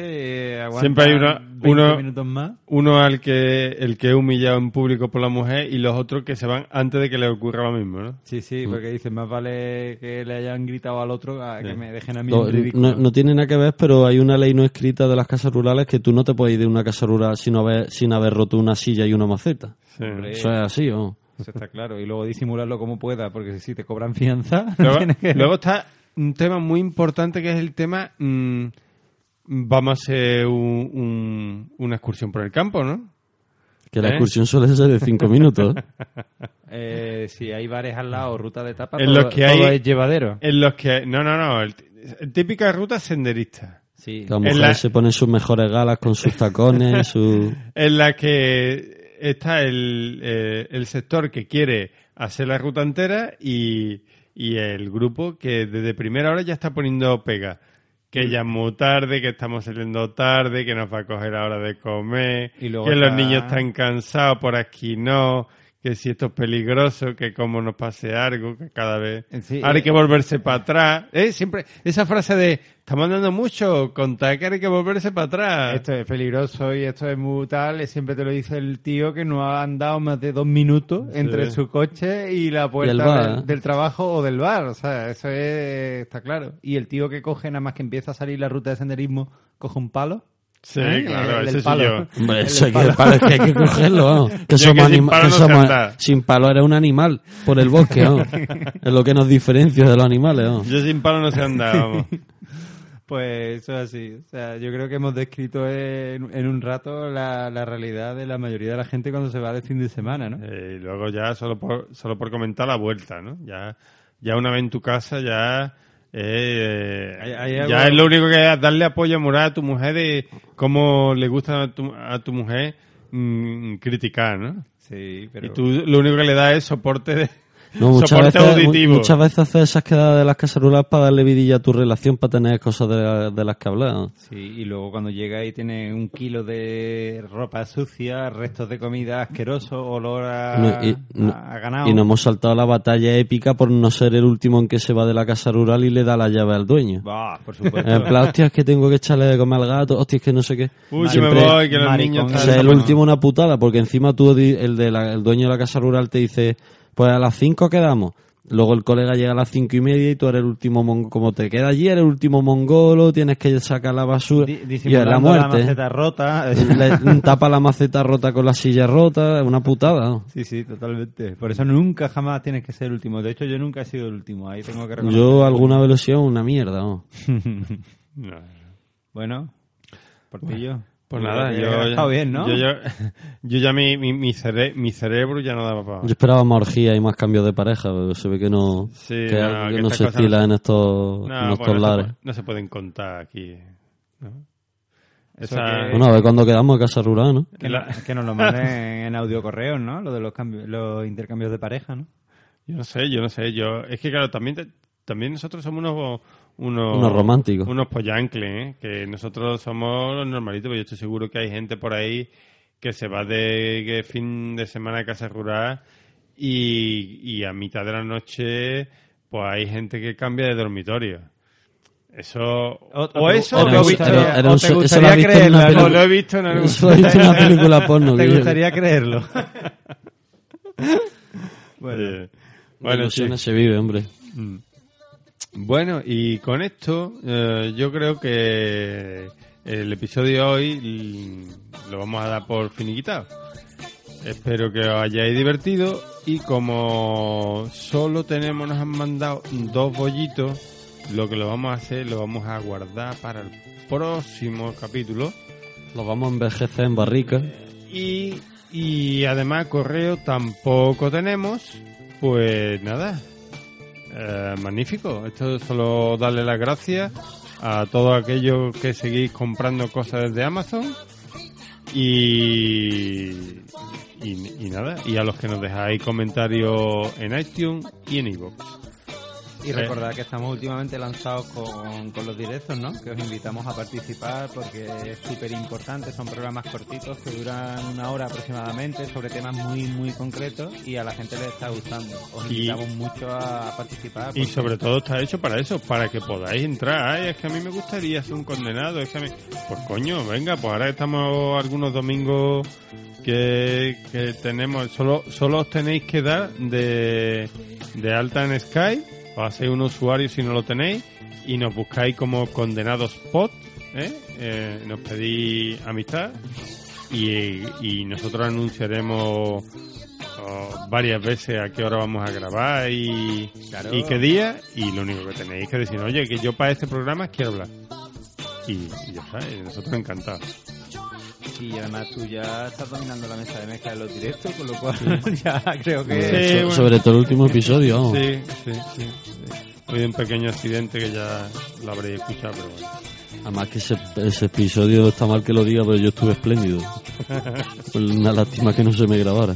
eh, aguantan Siempre hay una- 20 uno- minutos más. Uno al que, el que es humillado en público por la mujer y los otros que se van antes de que le ocurra lo mismo, ¿no? Sí, sí, Mm. porque dicen, más vale que le hayan gritado al otro a que Sí. me dejen a mí No, en ridículo. no, no tiene nada que ver, pero hay una ley no escrita de las casas rurales que tú no te puedes ir de una casa rural sin haber, sin haber roto una silla y una maceta. Sí. Eso es así, ¿o? Eso está claro. Y luego disimularlo como pueda, porque si te cobran fianza, <laughs> Luego, tienes que... luego está un tema muy importante que es el tema, mm, vamos a hacer un- un- una excursión por el campo, ¿no? Que la ¿Eh? excursión suele ser de cinco minutos. <laughs> Eh, si hay bares al lado, ruta de etapa, En todo, los que todo hay- es llevadero. En los que, no, no, no, el- el típica ruta senderista. Sí. Las mujeres la- se ponen sus mejores galas con sus tacones, su... <laughs> en la que está el, eh, el sector que quiere hacer la ruta entera y, y el grupo que desde primera hora ya está poniendo pega. Que ya es muy tarde, que estamos saliendo tarde, que nos va a coger la hora de comer, Y luego que los niños están cansados, por aquí no, que si esto es peligroso, que como nos pase algo, que cada vez Sí, ahora hay eh, que volverse para atrás. ¿Eh? Siempre esa frase de estamos andando mucho, contar que ahora hay que volverse para atrás. Esto es peligroso y esto es muy tal. Siempre te lo dice el tío que no ha andado más de dos minutos entre su coche y la puerta Y el bar. del, del trabajo o del bar. O sea, eso es, está claro. Y el tío que coge, nada más que empieza a salir la ruta de senderismo, coge un palo. Sí, ¿eh? claro, El ese soy palo. yo. Hombre, eso hay que, palo. palo es que hay que cogerlo, vamos. <laughs> Que Yo somos que sin palo que no somos- sin palo era un animal por el bosque, vamos. <laughs> Es lo que nos diferencia de los animales, vamos. Yo sin palo no sé andar, vamos. <laughs> Pues eso es así. O sea, yo creo que hemos descrito en, en un rato la, la realidad de la mayoría de la gente cuando se va de fin de semana, ¿no? Eh, y luego ya solo por, solo por comentar la vuelta, ¿no? Ya, ya una vez en tu casa ya Eh, Hay- hay ya es lo único que es darle apoyo moral a tu mujer de cómo le gusta a tu, a tu mujer mm, criticar, ¿no? Sí, pero... Y tú lo único que le das es soporte de No, muchas soporte veces, auditivo. muchas veces haces esas quedadas de las cacerolas para darle vidilla a tu relación, para tener cosas de, de las que hablar. ¿no? Sí, y luego cuando llega y tiene un kilo de ropa sucia, restos de comida asqueroso, olor a, No, y, no- a ganado. y nos hemos saltado la batalla épica por no ser el último en que se va de la casa rural y le da la llave al dueño. Bah, por supuesto. En plan, hostia, es que tengo que echarle de comer al gato, hostia, es que no sé qué. Uy, que me Siempre- voy, que los niños O sea, el último una putada, porque encima tú, el, de la- el dueño de la casa rural te dice, pues a las 5 quedamos. Luego el colega llega a las cinco y media y tú eres el último mongolo. Como te queda allí, eres el último mongolo, tienes que sacar la basura. Y es la muerte. maceta rota. <laughs> Le tapa la maceta rota con la silla rota, es una putada. ¿no? Sí, sí, totalmente. Por eso nunca jamás tienes que ser el último. De hecho, yo nunca he sido el último. Ahí tengo que reconocer. Yo alguna sido una mierda. <laughs> ¿no? No. Bueno, Portillo. Pues nada, yo, estado bien, ¿no? yo, yo, <laughs> yo ya mi, mi, mi, cere- mi cerebro ya no daba para Yo esperaba más orgía y más cambios de pareja, pero se ve que no, Sí, que, no, algo que que no estas se no estila se- en estos, No, en estos bueno, no, se lares. no se pueden contar aquí. ¿no? Eso Esa- que- Bueno, a ver cuándo quedamos a casa rural, ¿no? Que, La- que nos lo <laughs> manden en audio correos, ¿no? Lo de los, cambios, los intercambios de pareja, ¿no? Yo no sé, yo no sé. yo Es que, claro, también, te- también nosotros somos unos... Unos, Unos románticos. Unos pollancles, ¿eh? Que nosotros somos los normalitos, pero yo estoy seguro que hay gente por ahí que se va de que fin de semana a casa rural y, y a mitad de la noche pues hay gente que cambia de dormitorio. Eso... O- O, eso... lo visto- era <laughs> o te gustaría creerlo, película. o lo he visto en algún... Eso lo he visto una película porno. ¿Te gustaría creerlo? Bueno, de bueno, sí. se vive, hombre. Bueno, y con esto eh, yo creo que el episodio de hoy lo vamos a dar por finiquitado. Espero que os hayáis divertido y como solo tenemos, nos han mandado dos bollitos, lo que lo vamos a hacer, lo vamos a guardar para el próximo capítulo. Los vamos a envejecer en barricas. Y, y además correo tampoco tenemos, pues nada, eh, magnífico. Esto es solo darle las gracias a todos aquellos que seguís comprando cosas desde Amazon y, y, y nada, y a los que nos dejáis comentarios en iTunes y en iVoox. Y recordad que estamos últimamente lanzados con, con los directos, ¿no? Que os invitamos a participar porque es súper importante. Son programas cortitos que duran una hora aproximadamente sobre temas muy, muy concretos y a la gente les está gustando. Os Y- invitamos mucho a participar. Y sobre todo está hecho para eso, para que podáis entrar. Ay, es que a mí me gustaría ser un condenado. Es que a mí... Pues coño, venga, pues ahora estamos algunos domingos que, que tenemos. Solo, solo os tenéis que dar de, de alta en Sky. Os hacéis un usuario si no lo tenéis. Y nos buscáis como condenados pod. ¿eh? Eh, nos pedís amistad. Y, y nosotros anunciaremos oh, varias veces a qué hora vamos a grabar y, Claro. y qué día y lo único que tenéis que decir oye que yo para este programa quiero hablar y, y ya está nosotros encantados Y además tú ya estás dominando la mesa de mezcla de los directos, con lo cual <laughs> ya creo que... Sí, So- bueno. Sobre todo el último episodio. vamos. sí, sí, sí, habido un pequeño accidente que ya lo habréis escuchado pero bueno Además que ese, ese episodio está mal que lo diga, pero yo estuve espléndido. <laughs> Una lástima que no se me grabara.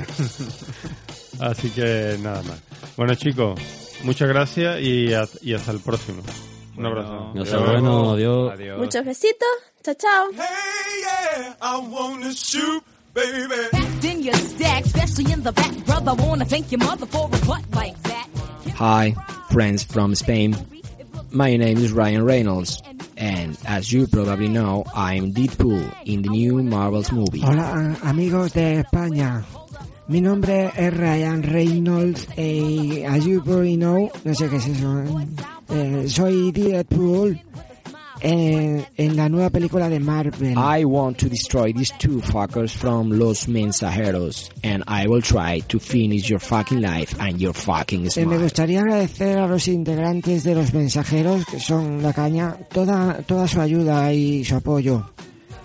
así que nada más bueno chicos muchas gracias y hasta el próximo un abrazo Ya sea bueno, adiós. Adiós. Muchos besitos. Chao, chao. Hi, friends from Spain. My name is Ryan Reynolds, and as you probably know, I'm Deadpool in the new Marvel's movie. Hola amigos de España. Mi nombre es Ryan Reynolds y as you probably know, no sé qué es eso, ¿eh? Eh, soy Deadpool en, en la nueva película de Marvel. I want to destroy these two fuckers from Los Mensajeros, and I will try to finish your fucking life and your fucking Eh, me smile. gustaría agradecer a los integrantes de los mensajeros, que son la caña, toda, toda su ayuda y su apoyo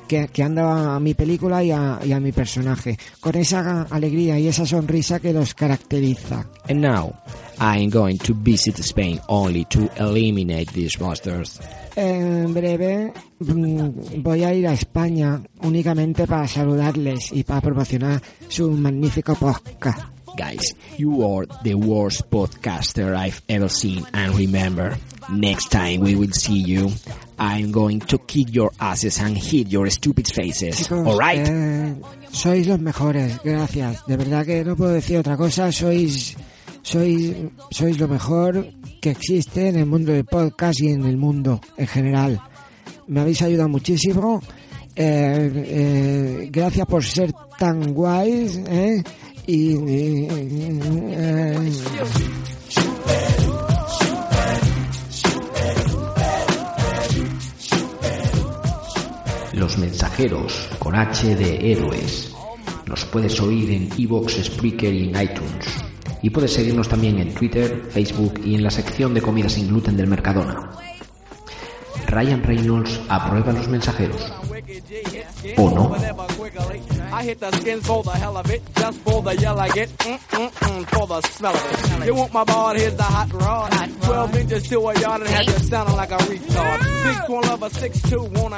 que, que han dado a mi película y a, y a mi personaje, con esa alegría y esa sonrisa que los caracteriza. And now, I'm going to visit Spain only to eliminate these monsters. En breve mm, voy a ir a España únicamente para saludarles y para promocionar su magnífico podcast. Guys, you are the worst podcaster I've ever seen and remember, next time we will see you, I'm going to kick your asses and hit your stupid faces. Chicos, Alright? eh, sois los mejores, gracias. De verdad que no puedo decir otra cosa. Sois, sois, sois lo mejor que existe en el mundo del podcast y en el mundo en general. Me habéis ayudado muchísimo. Eh, eh, gracias por ser tan guays. ¿eh? Y, y- eh, Los mensajeros con H de héroes. Nos puedes oír en Evox, Spreaker y iTunes. Y puedes seguirnos también en Twitter, Facebook y en la sección de comida sin gluten del Mercadona. Ryan Reynolds aprueba los mensajeros. ¿O no? I hit the skins for the hell of it, just for the yell I get, mm, mm, mm, for the smell of it. You want my ball, here's the hot rod. 12 inches to a yard and have you sounding like a retard. Big one of a 6'2", wanna